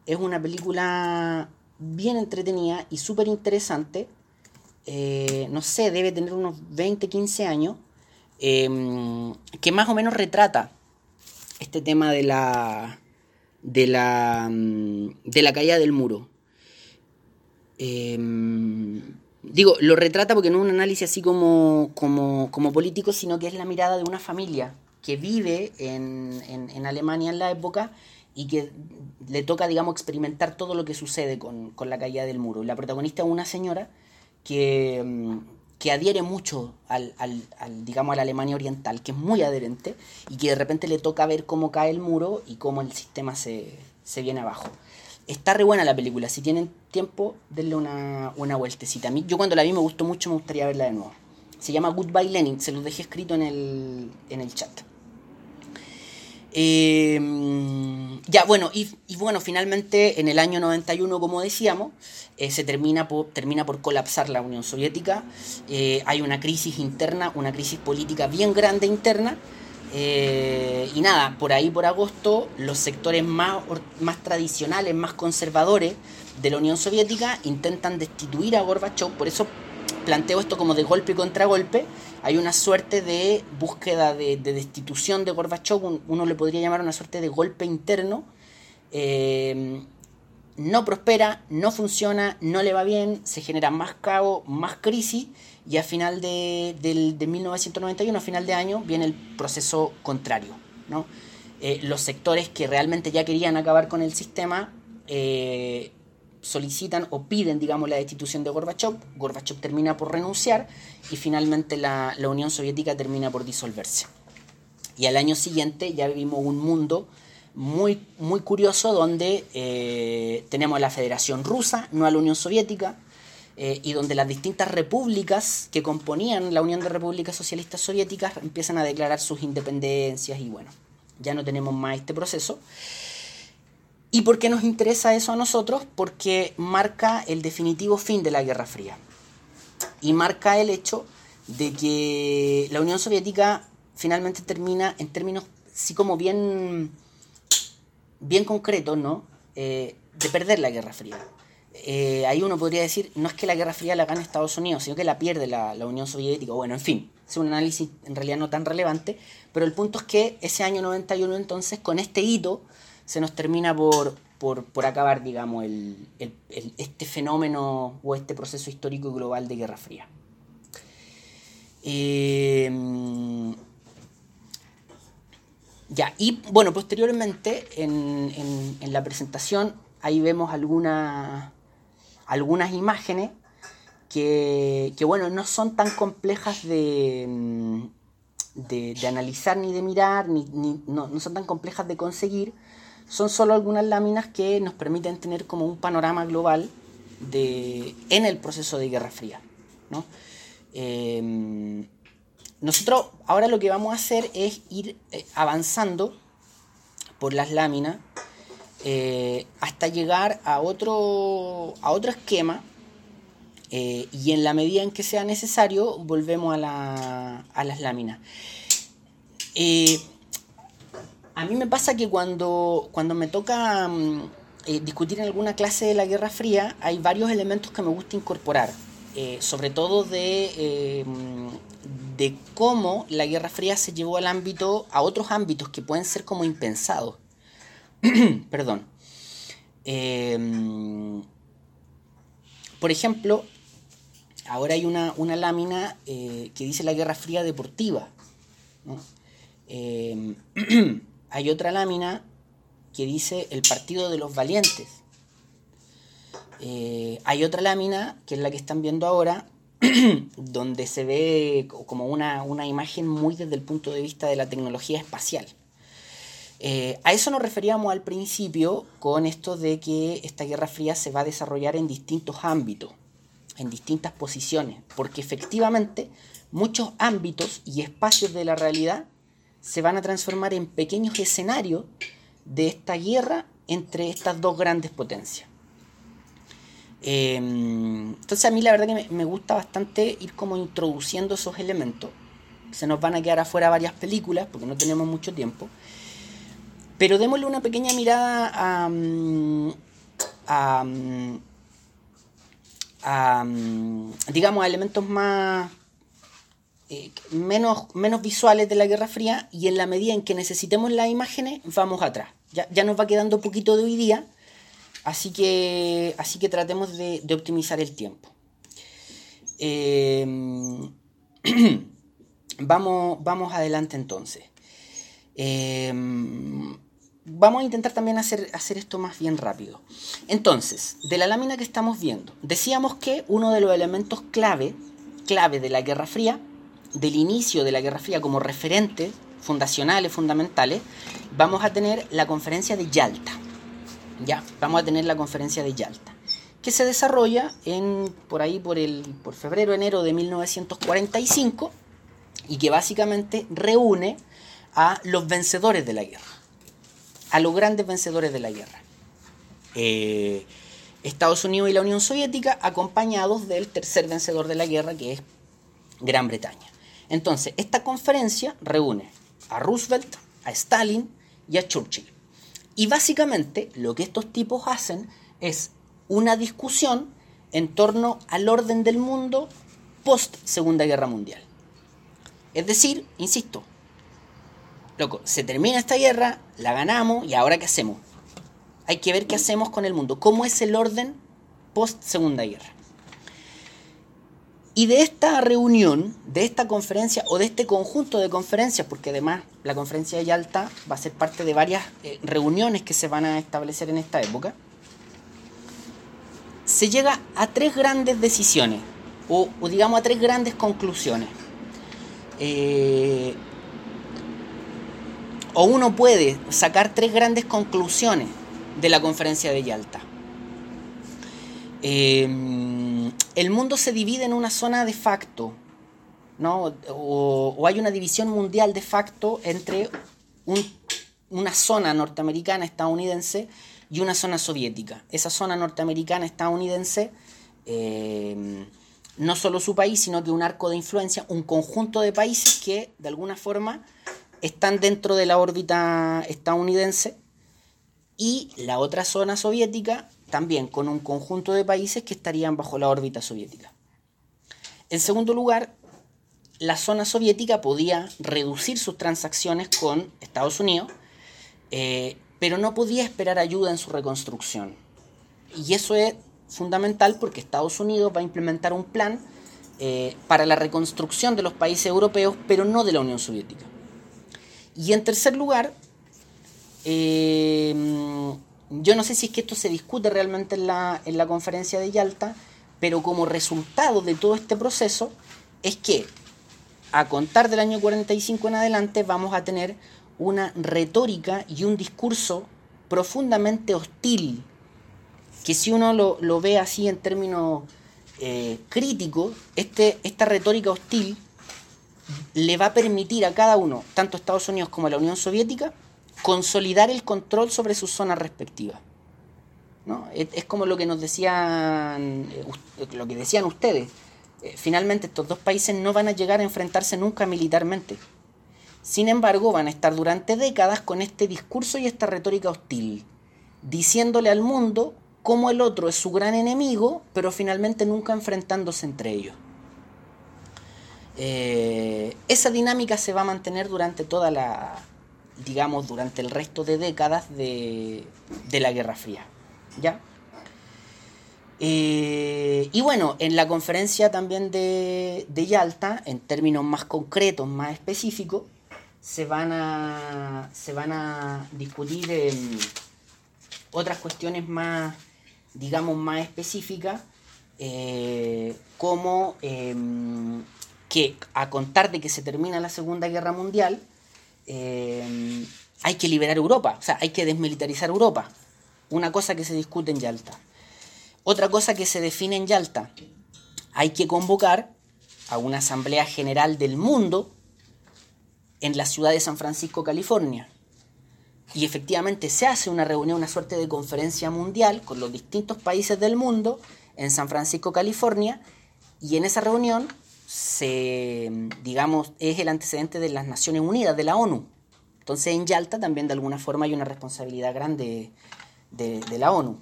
Es una película bien entretenida y súper interesante. Eh, no sé, debe tener unos 20, 15 años, em, que más o menos retrata este tema de la, de la, mm, de la caída del muro. Em, digo, lo retrata porque no es un análisis así como, como, como, político, sino que es la mirada de una familia que vive en, en, en Alemania en la época y que le toca, digamos, experimentar todo lo que sucede con, la caída del muro. La protagonista es una señora que, mm, que adhiere mucho al, digamos, a la Alemania oriental, que es muy adherente, y que de repente le toca ver cómo cae el muro y cómo el sistema se, viene abajo. Está re buena la película, si tienen tiempo, denle una, una vueltecita. A mí, yo cuando la vi me gustó mucho, me gustaría verla de nuevo. Se llama Goodbye Lenin, se los dejé escrito en el, en el chat. Em, ya, bueno, y, bueno, finalmente en el año 91, como decíamos, eh, se termina por, termina por colapsar la Unión Soviética. Eh, hay una crisis interna, una crisis política bien grande interna. Eh, y nada, por ahí por agosto, los sectores más, más tradicionales, más conservadores de la Unión Soviética intentan destituir a Gorbachev. Por eso planteo esto como de golpe y contragolpe hay una suerte de búsqueda de, destitución de Gorbachev, uno le podría llamar una suerte de golpe interno. Eh, no prospera, no funciona, no le va bien, se genera más caos, más crisis y a final de, 1991, a final de año, viene el proceso contrario. Eh, los sectores que realmente ya querían acabar con el sistema eh, solicitan o piden, digamos, la destitución de Gorbachev. Gorbachev termina por renunciar y finalmente la, Unión Soviética termina por disolverse. Y al año siguiente ya vivimos un mundo muy, muy curioso donde eh, tenemos a la Federación Rusa, no a la Unión Soviética, eh, y donde las distintas repúblicas que componían la Unión de Repúblicas Socialistas Soviéticas empiezan a declarar sus independencias y bueno, ya no tenemos más este proceso. ¿Y por qué nos interesa eso a nosotros? Porque marca el definitivo fin de la Guerra Fría. Y marca el hecho de que la Unión Soviética finalmente termina en términos así como bien, bien concretos, ¿no? Eh, de perder la Guerra Fría. Eh, ahí uno podría decir, no es que la Guerra Fría la gane Estados Unidos, sino que la pierde la, la Unión Soviética. Bueno, en fin, es un análisis en realidad no tan relevante, pero el punto es que ese año 91 entonces, con este hito, se nos termina por, por, acabar, digamos, el, este fenómeno o este proceso histórico global de Guerra Fría. Eh, ya, y bueno, posteriormente en, en, la presentación ahí vemos algunas imágenes que, bueno, no son tan complejas de, de, analizar ni de mirar, ni, no, no, son tan complejas de conseguir, son solo algunas láminas que nos permiten tener como un panorama global de, en el proceso de Guerra Fría. ¿no? Em, nosotros ahora lo que vamos a hacer es ir eh, avanzando por las láminas eh, hasta llegar a otro, a otro esquema eh, y en la medida en que sea necesario volvemos a, la, a las láminas. A mí me pasa que cuando, cuando me toca mm, discutir en alguna clase de la Guerra Fría hay varios elementos que me gusta incorporar. sobre todo de de cómo la Guerra Fría se llevó al ámbito, a otros ámbitos que pueden ser como impensados. Perdón. Em, por ejemplo, ahora hay una, lámina eh, que dice la Guerra Fría deportiva. hay otra lámina que dice el Partido de los Valientes. Eh, hay otra lámina, que es la que están viendo ahora, donde se ve como una, imagen muy desde el punto de vista de la tecnología espacial. Eh, a eso nos referíamos al principio con esto de que esta Guerra Fría se va a desarrollar en distintos ámbitos, en distintas posiciones, porque efectivamente muchos ámbitos y espacios de la realidad se van a transformar en pequeños escenarios de esta guerra entre estas dos grandes potencias. Em, entonces a mí la verdad que me, gusta bastante ir como introduciendo esos elementos. Se nos van a quedar afuera varias películas porque no tenemos mucho tiempo. Pero démosle una pequeña mirada a, mm, mm, mm, digamos, a elementos más eh, menos, menos visuales de la Guerra Fría y en la medida en que necesitemos las imágenes vamos atrás. Ya, ya nos va quedando poquito de hoy día Así que, así que tratemos de, optimizar el tiempo. Em, vamos, vamos adelante entonces. Em, vamos a intentar también hacer, hacer esto más bien rápido. Entonces, de la lámina que estamos viendo, decíamos que uno de los elementos clave, clave de la Guerra Fría, del inicio de la Guerra Fría como referentes fundacionales, fundamentales, vamos a tener la conferencia de Yalta. Ya, vamos a tener la conferencia de Yalta, que se desarrolla en, por ahí por, el, por febrero, enero de 1945 y que básicamente reúne a los vencedores de la guerra, a los grandes vencedores de la guerra. Eh, Estados Unidos y la Unión Soviética acompañados del tercer vencedor de la guerra, que es Gran Bretaña. Entonces, esta conferencia reúne a Roosevelt, a Stalin y a Churchill. Y básicamente lo que estos tipos hacen es una discusión en torno al orden del mundo post Segunda Guerra Mundial. Es decir, insisto, loco, se termina esta guerra, la ganamos y ahora qué hacemos. Hay que ver qué hacemos con el mundo, cómo es el orden post Segunda Guerra. Y de esta reunión, de esta conferencia o de este conjunto de conferencias, porque además la conferencia de Yalta va a ser parte de varias eh, reuniones que se van a establecer en esta época, se llega a tres grandes decisiones, o, digamos a tres grandes conclusiones. Eh, o uno puede sacar tres grandes conclusiones de la conferencia de Yalta. Eh, el mundo se divide en una zona de facto, ¿no? O, hay una división mundial de facto entre una zona norteamericana estadounidense y una zona soviética. Esa zona norteamericana estadounidense, eh, no solo su país, sino que un arco de influencia, un conjunto de países que de alguna forma están dentro de la órbita estadounidense y la otra zona soviética también con un conjunto de países que estarían bajo la órbita soviética. En segundo lugar, la zona soviética podía reducir sus transacciones con Estados Unidos, eh, pero no podía esperar ayuda en su reconstrucción. Y eso es fundamental porque Estados Unidos va a implementar un plan eh, para la reconstrucción de los países europeos, pero no de la Unión Soviética. Y en tercer lugar, eh, yo no sé si es que esto se discute realmente en la, en la conferencia de Yalta, pero como resultado de todo este proceso es que a contar del año 45 en adelante vamos a tener una retórica y un discurso profundamente hostil, que si uno lo, ve así en términos eh, críticos, este, esta retórica hostil le va a permitir a cada uno, tanto Estados Unidos como a la Unión Soviética, consolidar el control sobre sus zonas respectivas. ¿no? Es, como lo que nos decían, eh, lo que decían ustedes. Eh, finalmente estos dos países no van a llegar a enfrentarse nunca militarmente. Sin embargo, van a estar durante décadas con este discurso y esta retórica hostil, diciéndole al mundo cómo el otro es su gran enemigo, pero finalmente nunca enfrentándose entre ellos. Eh, esa dinámica se va a mantener durante toda la, digamos, durante el resto de décadas de, de la Guerra Fría. ¿Ya? Eh, y bueno, en la conferencia también de, Yalta, en términos más concretos, más específicos, se van a, se van a discutir em, otras cuestiones más, digamos, más específicas, eh, como em, que a contar de que se termina la Segunda Guerra Mundial, em, hay que liberar Europa, o sea, hay que desmilitarizar Europa, una cosa que se discute en Yalta. Otra cosa que se define en Yalta, hay que convocar a una Asamblea General del Mundo en la ciudad de San Francisco, California. Y efectivamente se hace una reunión, una suerte de conferencia mundial con los distintos países del mundo en San Francisco, California, y en esa reunión se, digamos, es el antecedente de las Naciones Unidas, de la ONU. Entonces en Yalta también de alguna forma hay una responsabilidad grande de, la ONU.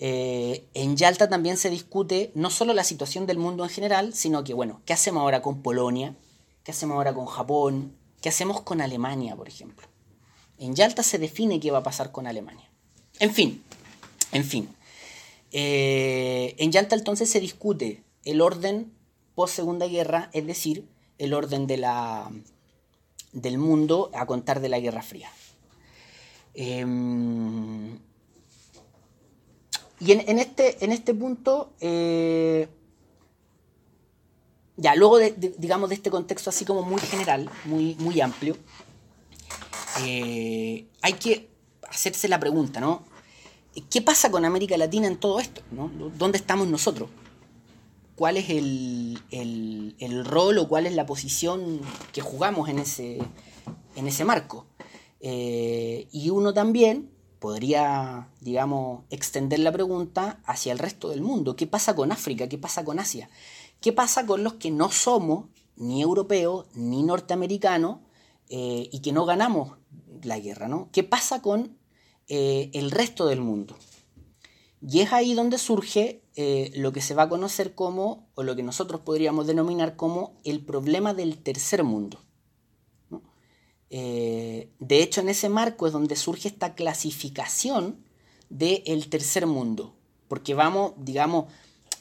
Eh, en Yalta también se discute no solo la situación del mundo en general, sino que, bueno, ¿qué hacemos ahora con Polonia? ¿Qué hacemos ahora con Japón? ¿Qué hacemos con Alemania, por ejemplo? En Yalta se define qué va a pasar con Alemania. En fin, en fin. Eh, en Yalta entonces se discute el orden post Segunda Guerra, es decir, el orden de la, del mundo a contar de la Guerra Fría. Em, y en, este, en este punto, eh, ya luego digamos de este contexto así como muy general, muy, muy amplio, eh, hay que hacerse la pregunta, ¿no? ¿Qué pasa con América Latina en todo esto? ¿Dónde estamos nosotros? ¿Cuál es el, rol o cuál es la posición que jugamos en ese, en ese marco? Eh, y uno también podría, digamos, extender la pregunta hacia el resto del mundo. ¿Qué pasa con África? ¿Qué pasa con Asia? ¿Qué pasa con los que no somos ni europeos ni norteamericanos eh, y que no ganamos la guerra? ¿no? ¿Qué pasa con eh, el resto del mundo? Y es ahí donde surge eh, lo que se va a conocer como, o lo que nosotros podríamos denominar como el problema del tercer mundo. Eh, de hecho, en ese marco es donde surge esta clasificación del tercer mundo, porque vamos, digamos,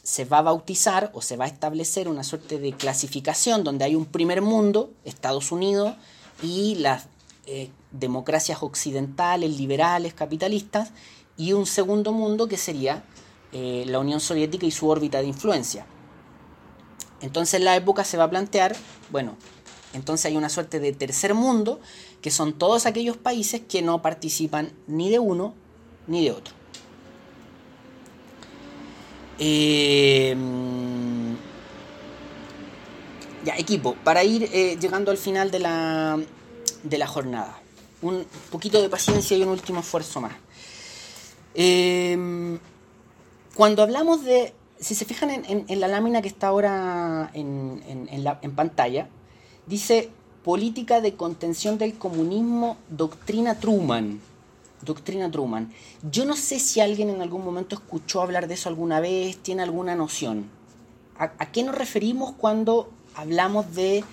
se va a bautizar o se va a establecer una suerte de clasificación donde hay un primer mundo, Estados Unidos, y las eh, democracias occidentales, liberales, capitalistas, y un segundo mundo que sería eh, la Unión Soviética y su órbita de influencia. Entonces en la época se va a plantear, bueno, entonces hay una suerte de tercer mundo, que son todos aquellos países que no participan ni de uno ni de otro. Em, ya, equipo, para ir eh, llegando al final de la, de la jornada. Un poquito de paciencia y un último esfuerzo más. Em, cuando hablamos de, si se fijan en, la lámina que está ahora en, en pantalla, Dice política de contención del comunismo, doctrina Truman. Doctrina Truman. Yo no sé si alguien en algún momento escuchó hablar de eso alguna vez, tiene alguna noción. ¿A, qué nos referimos cuando hablamos de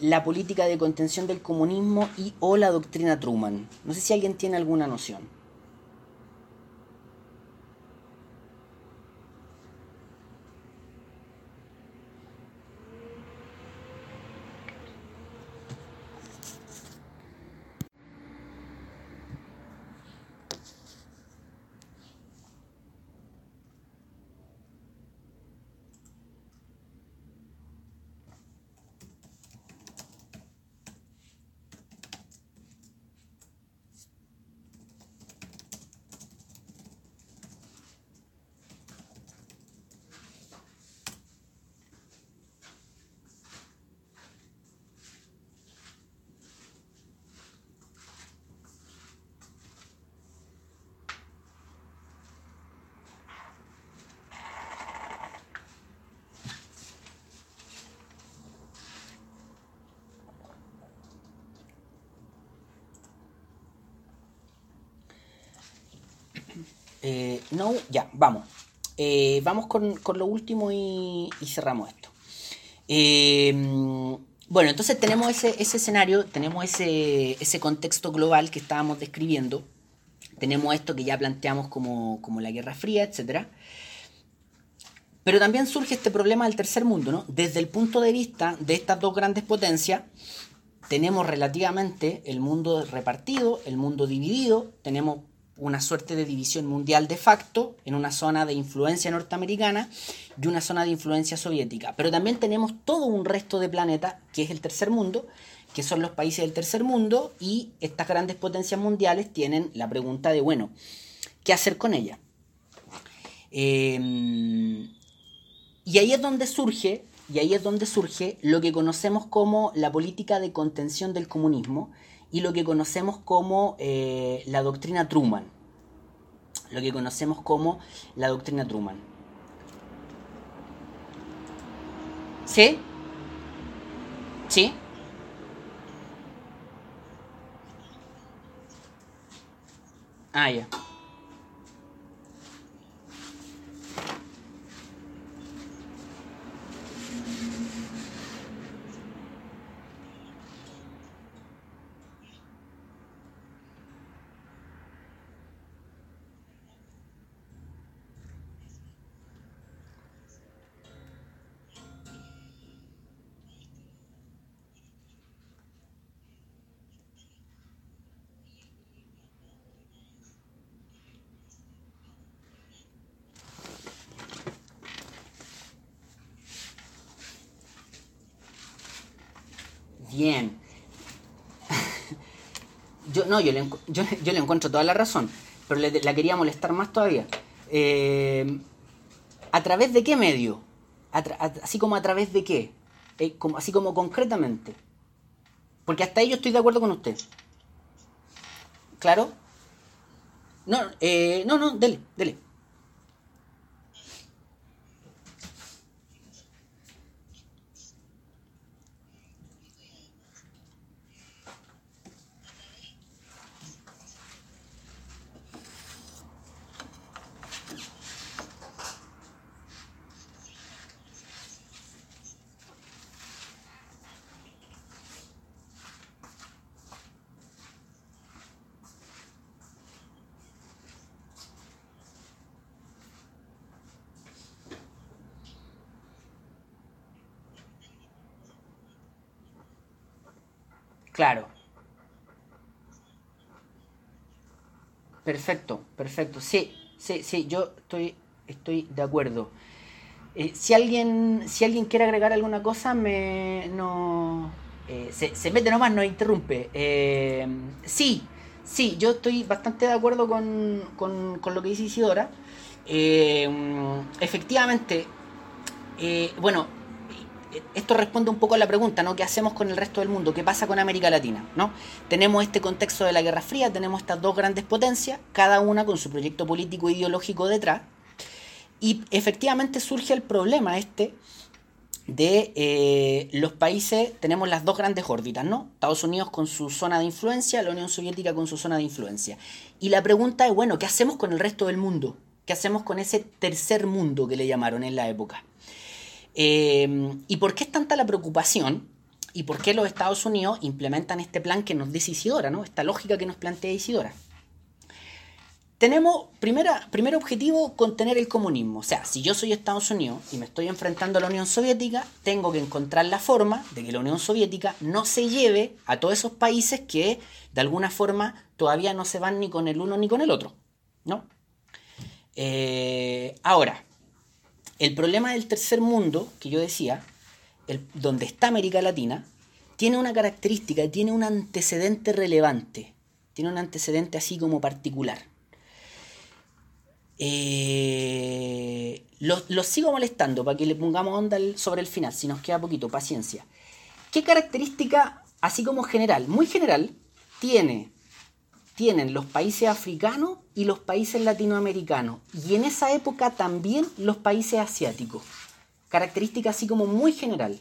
la política de contención del comunismo y o la doctrina Truman. No sé si alguien tiene alguna noción. Eh, no, ya, vamos. Eh, vamos con, lo último y, cerramos esto. Eh, bueno, entonces tenemos ese, escenario, tenemos ese, contexto global que estábamos describiendo. Tenemos esto que ya planteamos como, la Guerra Fría, etc. Pero también surge este problema del tercer mundo, ¿no? Desde el punto de vista de estas dos grandes potencias, tenemos relativamente el mundo repartido, el mundo dividido, tenemos una suerte de división mundial de facto en una zona de influencia norteamericana y una zona de influencia soviética. Pero también tenemos todo un resto de planeta, que es el tercer mundo, que son los países del tercer mundo, y estas grandes potencias mundiales tienen la pregunta de, bueno, ¿qué hacer con ella? Em, y ahí es donde surge, y ahí es donde surge lo que conocemos como la política de contención del comunismo, y lo que conocemos como eh, la doctrina Truman. Lo que conocemos como la doctrina Truman. ¿Sí? ¿Sí? Ah, ya. yo, no, yo le, yo, le encuentro toda la razón, pero le, la quería molestar más todavía. Eh, ¿A través de qué medio? así como a través de qué? Eh, así como concretamente. Porque hasta ahí yo estoy de acuerdo con usted. ¿Claro? No, eh, no, no, dele, dele. Claro. Perfecto, perfecto. Sí, sí, sí, yo estoy, estoy de acuerdo. Eh, si alguien, si alguien quiere agregar alguna cosa, me no eh, se, mete nomás, no interrumpe. Eh, sí, sí, yo estoy bastante de acuerdo con, con, con lo que dice Isidora. efectivamente, bueno, esto responde un poco a la pregunta, ¿no? ¿Qué hacemos con el resto del mundo? ¿Qué pasa con América Latina? ¿no? Tenemos este contexto de la Guerra Fría, tenemos estas dos grandes potencias, cada una con su proyecto político e ideológico detrás, y efectivamente surge el problema este de eh, los países, tenemos las dos grandes órbitas, ¿no? Estados Unidos con su zona de influencia, la Unión Soviética con su zona de influencia. Y la pregunta es, bueno, ¿qué hacemos con el resto del mundo? ¿Qué hacemos con ese tercer mundo que le llamaron en la época? Eh, ¿Y por qué es tanta la preocupación? ¿Y por qué los Estados Unidos implementan este plan que nos dice Isidora, ¿no? esta lógica que nos plantea Isidora? Tenemos, primera, primer objetivo, contener el comunismo. O sea, si yo soy Estados Unidos y me estoy enfrentando a la Unión Soviética, tengo que encontrar la forma de que la Unión Soviética no se lleve a todos esos países que de alguna forma todavía no se van ni con el uno ni con el otro. ¿no? Eh, ahora, el problema del tercer mundo, que yo decía, donde está América Latina, tiene una característica, tiene un antecedente relevante, tiene un antecedente así como particular. Eh, los, sigo molestando para que le pongamos onda sobre el final, si nos queda poquito, paciencia. ¿Qué característica, así como general, muy general, tiene, tienen los países africanos y los países latinoamericanos? Y en esa época también los países asiáticos. Característica así como muy general.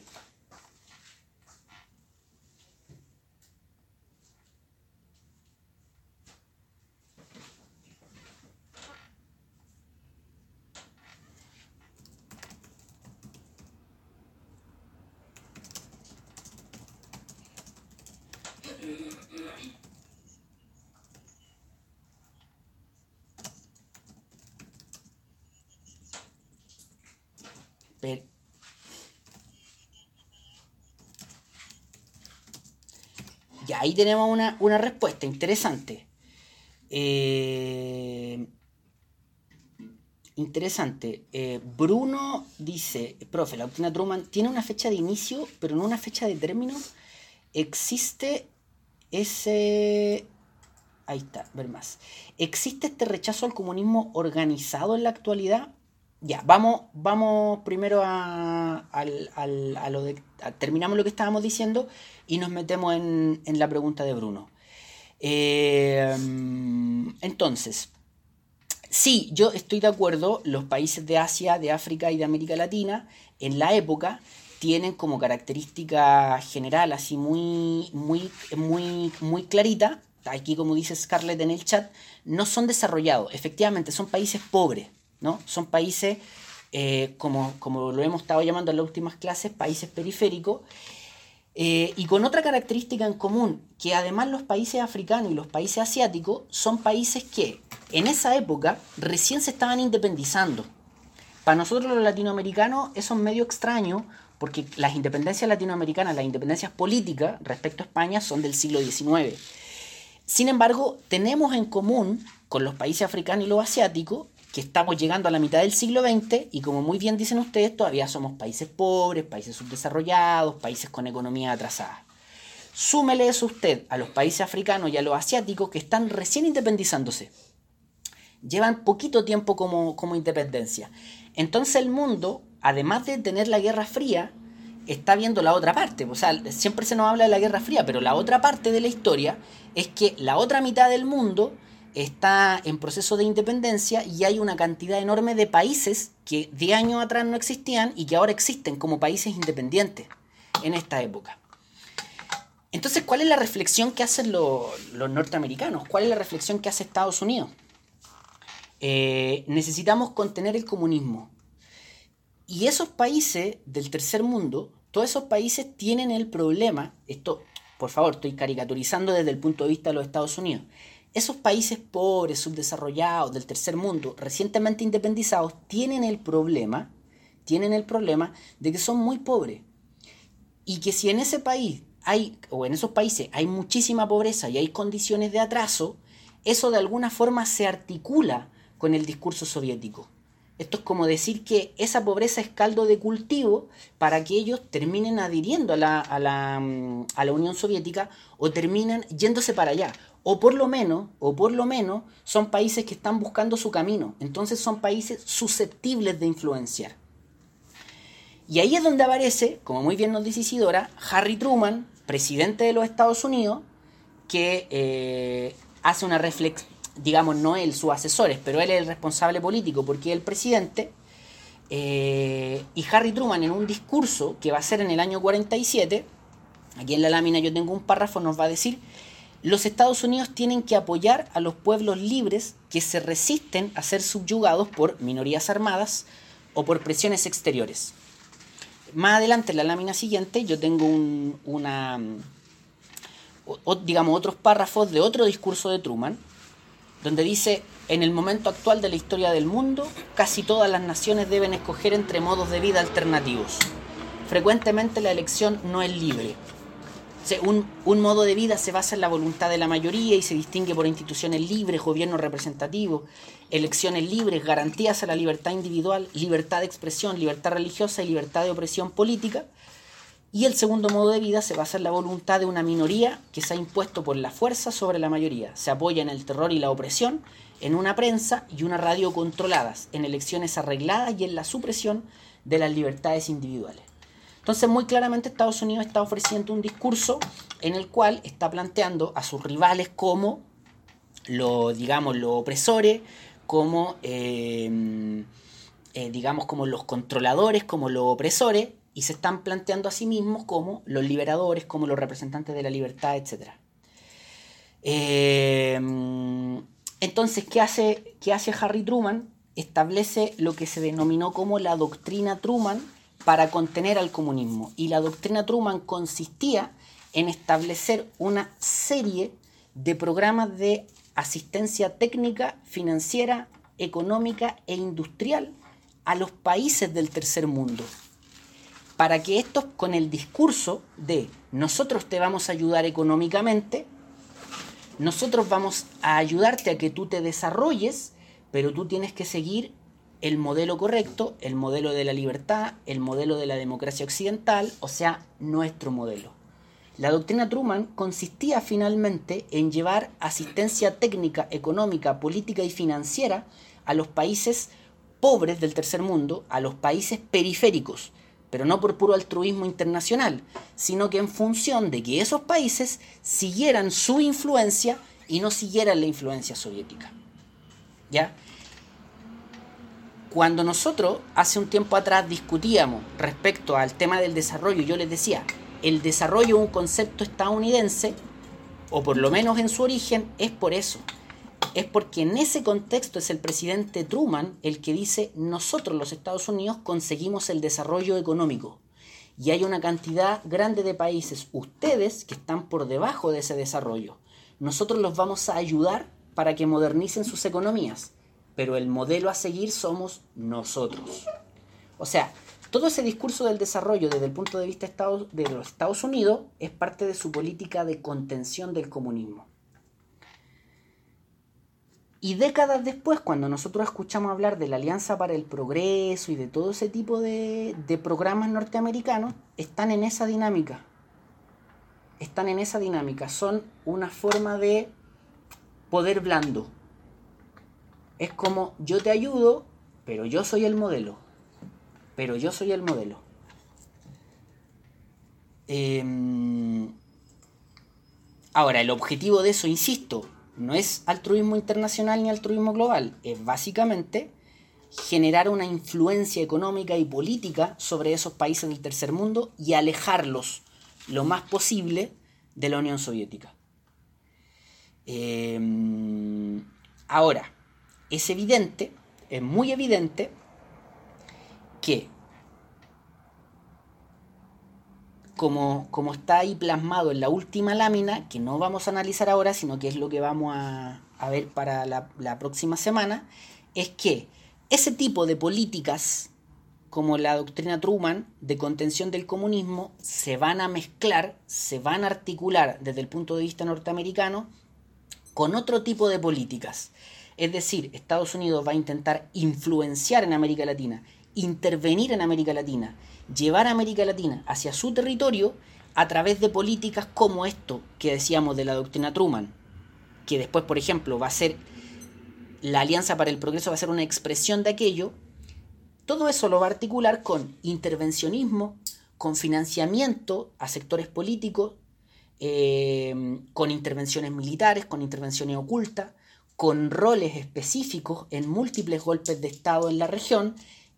Ya, ahí tenemos una, respuesta interesante. Eh, interesante. Eh, Bruno dice, profe, la doctrina Truman tiene una fecha de inicio, pero no una fecha de término. Existe ese... Ahí está, ver más. ¿Existe este rechazo al comunismo organizado en la actualidad? Ya, vamos, vamos primero a, lo de... terminamos lo que estábamos diciendo y nos metemos en, la pregunta de Bruno. Eh, entonces, sí, yo estoy de acuerdo, los países de Asia, de África y de América Latina, en la época, tienen como característica general, así muy, muy, muy, muy clarita, aquí como dice Scarlett en el chat, no son desarrollados, efectivamente, son países pobres, ¿no? Son países, eh, como, como lo hemos estado llamando en las últimas clases, países periféricos, eh, y con otra característica en común, que además los países africanos y los países asiáticos son países que en esa época recién se estaban independizando. Para nosotros los latinoamericanos eso es medio extraño porque las independencias latinoamericanas, las independencias políticas respecto a España son del siglo XIX. Sin embargo, tenemos en común con los países africanos y los asiáticos que estamos llegando a la mitad del siglo XX y como muy bien dicen ustedes, todavía somos países pobres, países subdesarrollados, países con economía atrasada. Súmele eso usted a los países africanos y a los asiáticos que están recién independizándose. Llevan poquito tiempo como, como independencia. Entonces el mundo, además de tener la Guerra Fría, está viendo la otra parte. O sea, siempre se nos habla de la Guerra Fría, pero la otra parte de la historia es que la otra mitad del mundo está en proceso de independencia y hay una cantidad enorme de países que de años atrás no existían y que ahora existen como países independientes en esta época. Entonces, ¿cuál es la reflexión que hacen los, norteamericanos? ¿Cuál es la reflexión que hace Estados Unidos? Eh, necesitamos contener el comunismo. Y esos países del tercer mundo, todos esos países tienen el problema, esto, por favor, estoy caricaturizando desde el punto de vista de los Estados Unidos, esos países pobres, subdesarrollados, del tercer mundo, recientemente independizados, tienen el problema, tienen el problema de que son muy pobres. Y que si en ese país hay, o en esos países hay muchísima pobreza y hay condiciones de atraso, eso de alguna forma se articula con el discurso soviético. Esto es como decir que esa pobreza es caldo de cultivo para que ellos terminen adhiriendo a la, a la, a la Unión Soviética o terminen yéndose para allá o por lo menos, o por lo menos, son países que están buscando su camino. Entonces son países susceptibles de influenciar. Y ahí es donde aparece, como muy bien nos dice Isidora, Harry Truman, presidente de los Estados Unidos, que eh, hace una reflexión, digamos, no él, sus asesores, pero él es el responsable político porque es el presidente. Eh, y Harry Truman en un discurso que va a ser en el año 47, aquí en la lámina yo tengo un párrafo, nos va a decir los Estados Unidos tienen que apoyar a los pueblos libres que se resisten a ser subyugados por minorías armadas o por presiones exteriores. más adelante, en la lámina siguiente, yo tengo un, una, digamos, otros párrafos de otro discurso de Truman, donde dice, en el momento actual de la historia del mundo, casi todas las naciones deben escoger entre modos de vida alternativos. Frecuentemente la elección no es libre. Un, modo de vida se basa en la voluntad de la mayoría y se distingue por instituciones libres, gobierno representativo, elecciones libres, garantías a la libertad individual, libertad de expresión, libertad religiosa y libertad de opresión política. Y el segundo modo de vida se basa en la voluntad de una minoría que se ha impuesto por la fuerza sobre la mayoría. Se apoya en el terror y la opresión, en una prensa y una radio controladas, en elecciones arregladas y en la supresión de las libertades individuales. Entonces, muy claramente Estados Unidos está ofreciendo un discurso en el cual está planteando a sus rivales como los, digamos, los opresores, como, eh, eh, digamos, como los controladores, como los opresores, y se están planteando a sí mismos como los liberadores, como los representantes de la libertad, etc. Eh, entonces, ¿qué hace, ¿qué hace Harry Truman? Establece lo que se denominó como la doctrina Truman, para contener al comunismo. Y la doctrina Truman consistía en establecer una serie de programas de asistencia técnica, financiera, económica e industrial a los países del tercer mundo. Para que estos, con el discurso de nosotros te vamos a ayudar económicamente, nosotros vamos a ayudarte a que tú te desarrolles, pero tú tienes que seguir el modelo correcto, el modelo de la libertad, el modelo de la democracia occidental, o sea, nuestro modelo. La doctrina Truman consistía finalmente en llevar asistencia técnica, económica, política y financiera a los países pobres del tercer mundo, a los países periféricos, pero no por puro altruismo internacional, sino que en función de que esos países siguieran su influencia y no siguieran la influencia soviética. ¿Ya? Cuando nosotros hace un tiempo atrás discutíamos respecto al tema del desarrollo, yo les decía, el desarrollo es un concepto estadounidense, o por lo menos en su origen, es por eso. Es porque en ese contexto es el presidente Truman el que dice, nosotros los Estados Unidos conseguimos el desarrollo económico. Y hay una cantidad grande de países, ustedes, que están por debajo de ese desarrollo. Nosotros los vamos a ayudar para que modernicen sus economías pero el modelo a seguir somos nosotros. O sea, todo ese discurso del desarrollo desde el punto de vista de los Estados Unidos es parte de su política de contención del comunismo. Y décadas después, cuando nosotros escuchamos hablar de la Alianza para el Progreso y de todo ese tipo de, programas norteamericanos, están en esa dinámica. Están en esa dinámica. Son una forma de poder blando es como yo te ayudo, pero yo soy el modelo. Pero yo soy el modelo. Em, ahora, el objetivo de eso, insisto, no es altruismo internacional ni altruismo global, es básicamente generar una influencia económica y política sobre esos países del tercer mundo y alejarlos lo más posible de la Unión Soviética. Em, ahora, es evidente, es muy evidente, que como, como, está ahí plasmado en la última lámina, que no vamos a analizar ahora, sino que es lo que vamos a, ver para la, la, próxima semana, es que ese tipo de políticas, como la doctrina Truman de contención del comunismo, se van a mezclar, se van a articular desde el punto de vista norteamericano con otro tipo de políticas. Es decir, Estados Unidos va a intentar influenciar en América Latina, intervenir en América Latina, llevar a América Latina hacia su territorio a través de políticas como esto que decíamos de la doctrina Truman, que después, por ejemplo, va a ser la Alianza para el Progreso, va a ser una expresión de aquello. Todo eso lo va a articular con intervencionismo, con financiamiento a sectores políticos, eh, con intervenciones militares, con intervenciones ocultas, con roles específicos en múltiples golpes de Estado en la región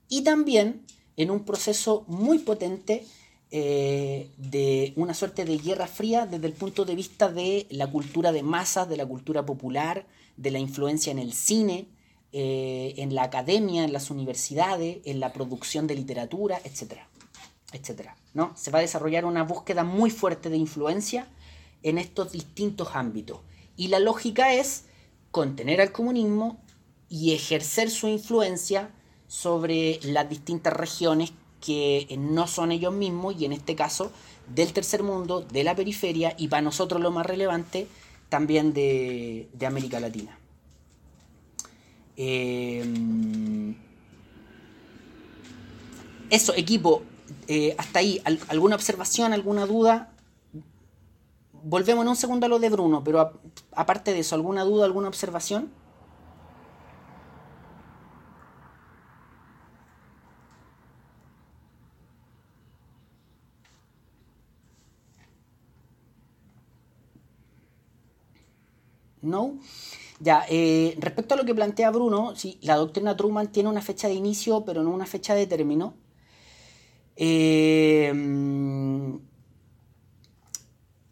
y también en un proceso muy potente eh, de una suerte de guerra fría desde el punto de vista de la cultura de masas, de la cultura popular, de la influencia en el cine, eh, en la academia, en las universidades, en la producción de literatura, etc. etc. ¿no? Se va a desarrollar una búsqueda muy fuerte de influencia en estos distintos ámbitos. Y la lógica es contener al comunismo y ejercer su influencia sobre las distintas regiones que no son ellos mismos y en este caso del tercer mundo, de la periferia y para nosotros lo más relevante también de, América Latina. Em, eso, equipo, eh, hasta ahí, ¿alguna observación, alguna duda? Volvemos en un segundo a lo de Bruno, pero aparte de eso, ¿alguna duda, alguna observación? ¿No? Ya, eh, respecto a lo que plantea Bruno, sí, la doctrina Truman tiene una fecha de inicio, pero no una fecha de término. Eh,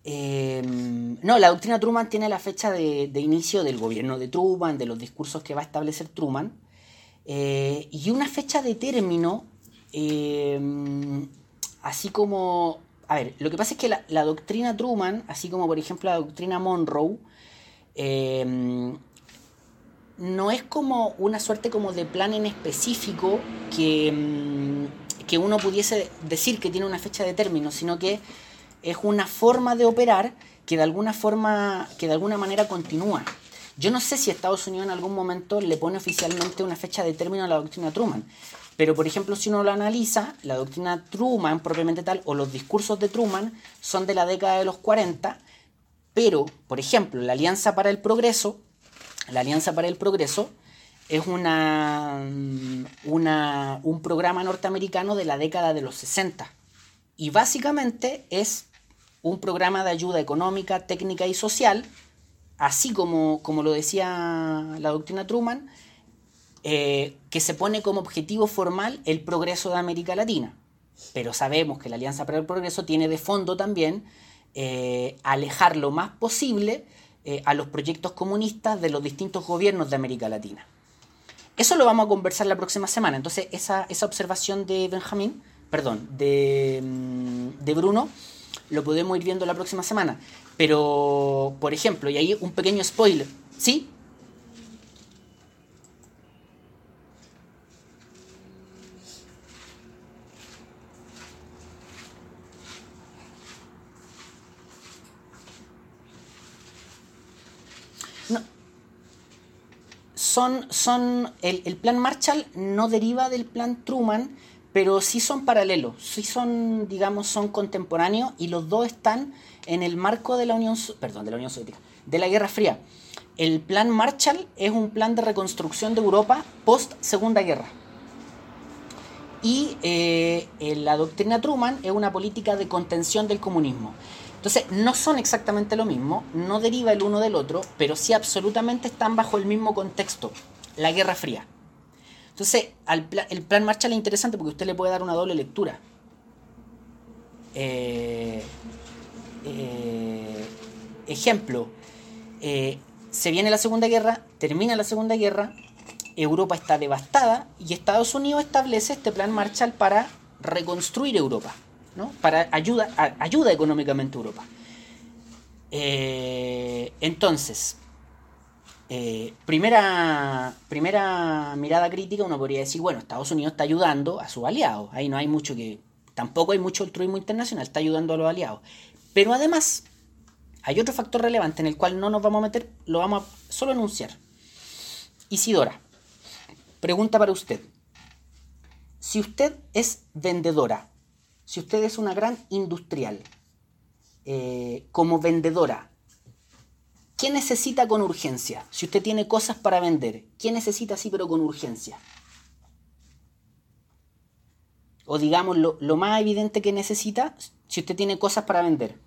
em, no, la doctrina Truman tiene la fecha de, inicio del gobierno de Truman, de los discursos que va a establecer Truman, eh, y una fecha de término, em, así como... A ver, lo que pasa es que la, la doctrina Truman, así como por ejemplo la doctrina Monroe, Em, no es como una suerte como de plan en específico que, que uno pudiese decir que tiene una fecha de término, sino que es una forma de operar que de alguna forma, que de alguna manera continúa. Yo no sé si Estados Unidos en algún momento le pone oficialmente una fecha de término a la doctrina Truman, pero por ejemplo si uno lo analiza, la doctrina Truman propiamente tal o los discursos de Truman son de la década de los 40 pero, por ejemplo, la Alianza para el Progreso, la Alianza para el Progreso es una, una, un programa norteamericano de la década de los 60. Y básicamente es un programa de ayuda económica, técnica y social, así como, como lo decía la doctrina Truman, eh, que se pone como objetivo formal el progreso de América Latina. Pero sabemos que la Alianza para el Progreso tiene de fondo también eh, alejar lo más posible eh, a los proyectos comunistas de los distintos gobiernos de América Latina. Eso lo vamos a conversar la próxima semana. Entonces, esa, observación de Benjamín, perdón, de, mm, de Bruno, lo podemos ir viendo la próxima semana. Pero, por ejemplo, y ahí un pequeño spoiler, ¿sí? son, son el, plan Marshall no deriva del plan Truman, pero sí son paralelos, sí son, digamos, son contemporáneos y los dos están en el marco de la Unión, perdón, de la Unión Soviética, de la Guerra Fría. El plan Marshall es un plan de reconstrucción de Europa post Segunda Guerra. Y eh, la doctrina Truman es una política de contención del comunismo. Entonces, no son exactamente lo mismo, no deriva el uno del otro, pero sí absolutamente están bajo el mismo contexto, la Guerra Fría. Entonces, el plan Marshall es interesante porque usted le puede dar una doble lectura. Eh, eh, ejemplo, eh, se viene la Segunda Guerra, termina la Segunda Guerra, Europa está devastada y Estados Unidos establece este plan Marshall para reconstruir Europa para ayuda, ayuda económicamente a Europa. Entonces, eh, primera, primera mirada crítica, uno podría decir, bueno, Estados Unidos está ayudando a sus aliados, ahí no hay mucho que, tampoco hay mucho altruismo internacional, está ayudando a los aliados. Pero además, hay otro factor relevante en el cual no nos vamos a meter, lo vamos a solo anunciar. Isidora, pregunta para usted. Si usted es vendedora si usted es una gran industrial, eh, como vendedora, ¿qué necesita con urgencia? Si usted tiene cosas para vender, ¿qué necesita así pero con urgencia? O digamos, lo, más evidente que necesita, si usted tiene cosas para vender.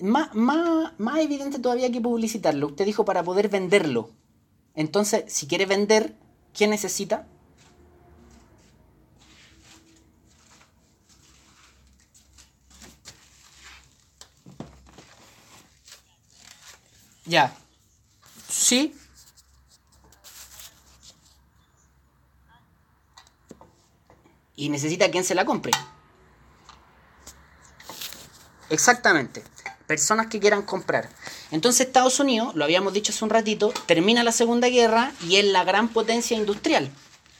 más, más, evidente todavía que publicitarlo. Usted dijo para poder venderlo. Entonces, si quiere vender, ¿qué necesita? Ya. Sí. Y necesita quien se la compre. Exactamente. Personas que quieran comprar. Entonces Estados Unidos, lo habíamos dicho hace un ratito, termina la Segunda Guerra y es la gran potencia industrial.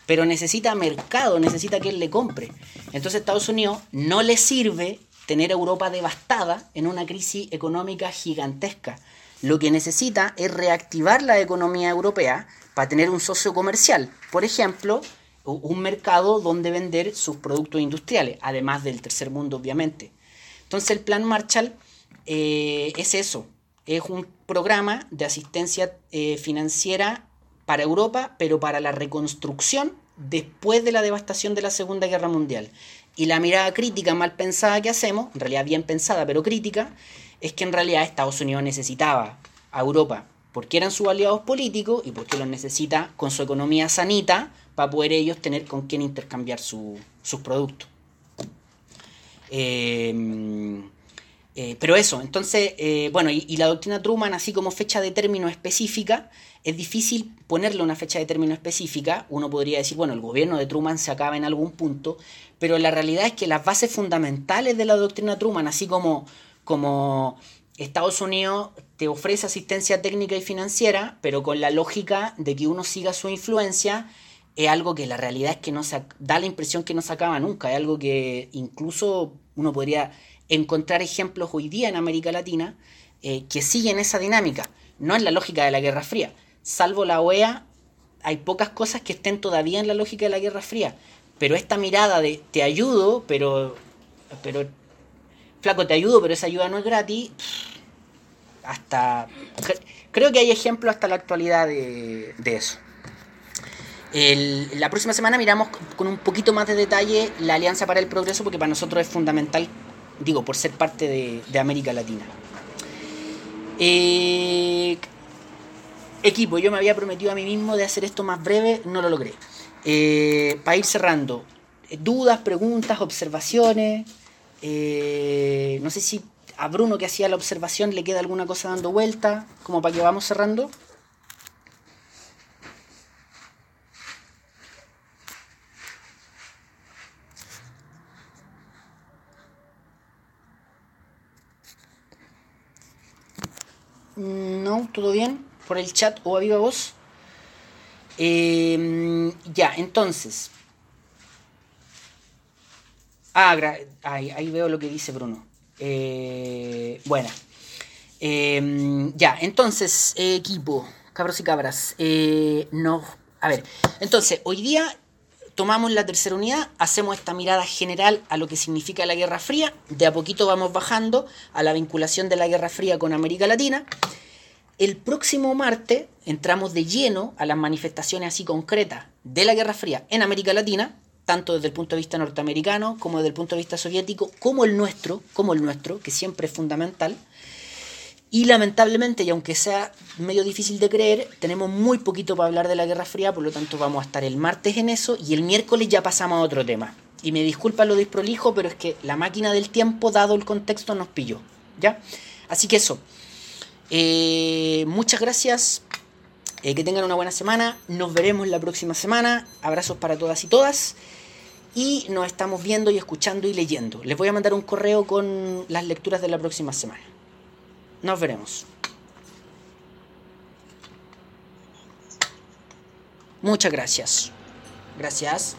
Pero necesita mercado, necesita quien le compre. Entonces Estados Unidos no le sirve tener a Europa devastada en una crisis económica gigantesca. Lo que necesita es reactivar la economía europea para tener un socio comercial. Por ejemplo, un mercado donde vender sus productos industriales, además del tercer mundo, obviamente. Entonces el plan Marshall eh, es eso, es un programa de asistencia eh, financiera para Europa, pero para la reconstrucción después de la devastación de la Segunda Guerra Mundial. Y la mirada crítica mal pensada que hacemos, en realidad bien pensada, pero crítica, es que en realidad Estados Unidos necesitaba a Europa porque eran sus aliados políticos y porque los necesita con su economía sanita para poder ellos tener con quién intercambiar sus productos. Eh, eh, pero eso, entonces, eh, bueno, y, la doctrina Truman, así como fecha de término específica, es difícil ponerle una fecha de término específica. Uno podría decir, bueno, el gobierno de Truman se acaba en algún punto, pero la realidad es que las bases fundamentales de la doctrina Truman, así como, como Estados Unidos te ofrece asistencia técnica y financiera, pero con la lógica de que uno siga su influencia, es algo que la realidad es que no se da la impresión que no se acaba nunca, es algo que incluso uno podría encontrar ejemplos hoy día en América Latina eh, que siguen esa dinámica. No es la lógica de la Guerra Fría. Salvo la OEA, hay pocas cosas que estén todavía en la lógica de la Guerra Fría. Pero esta mirada de te ayudo, pero, pero flaco, te ayudo, pero esa ayuda no es gratis, hasta... Creo que hay ejemplos hasta la actualidad de, eso. la próxima semana miramos con un poquito más de detalle la Alianza para el Progreso porque para nosotros es fundamental digo, por ser parte de, América Latina. Eh, equipo, yo me había prometido a mí mismo de hacer esto más breve, no lo logré. Eh, para ir cerrando, dudas, preguntas, observaciones. Eh, no sé si a Bruno que hacía la observación le queda alguna cosa dando vuelta, como para que vamos cerrando. No, todo bien. Por el chat o a viva voz. Em, ya, entonces. Ah, ahí, veo lo que dice Bruno. Eh, bueno. Em, ya, entonces, equipo, cabros y cabras. Eh, no. A ver, entonces, hoy día tomamos la tercera unidad, hacemos esta mirada general a lo que significa la Guerra Fría, de a poquito vamos bajando a la vinculación de la Guerra Fría con América Latina. El próximo martes entramos de lleno a las manifestaciones así concretas de la Guerra Fría en América Latina, tanto desde el punto de vista norteamericano como desde el punto de vista soviético, como el nuestro, como el nuestro, que siempre es fundamental. Y lamentablemente, y aunque sea medio difícil de creer, tenemos muy poquito para hablar de la Guerra Fría, por lo tanto vamos a estar el martes en eso y el miércoles ya pasamos a otro tema. Y me disculpa lo desprolijo, pero es que la máquina del tiempo, dado el contexto, nos pilló. ¿Ya? Así que eso. Eh, muchas gracias. Eh, que tengan una buena semana. Nos veremos la próxima semana. Abrazos para todas y todas. Y nos estamos viendo y escuchando y leyendo. Les voy a mandar un correo con las lecturas de la próxima semana. Nos veremos. Muchas gracias. Gracias.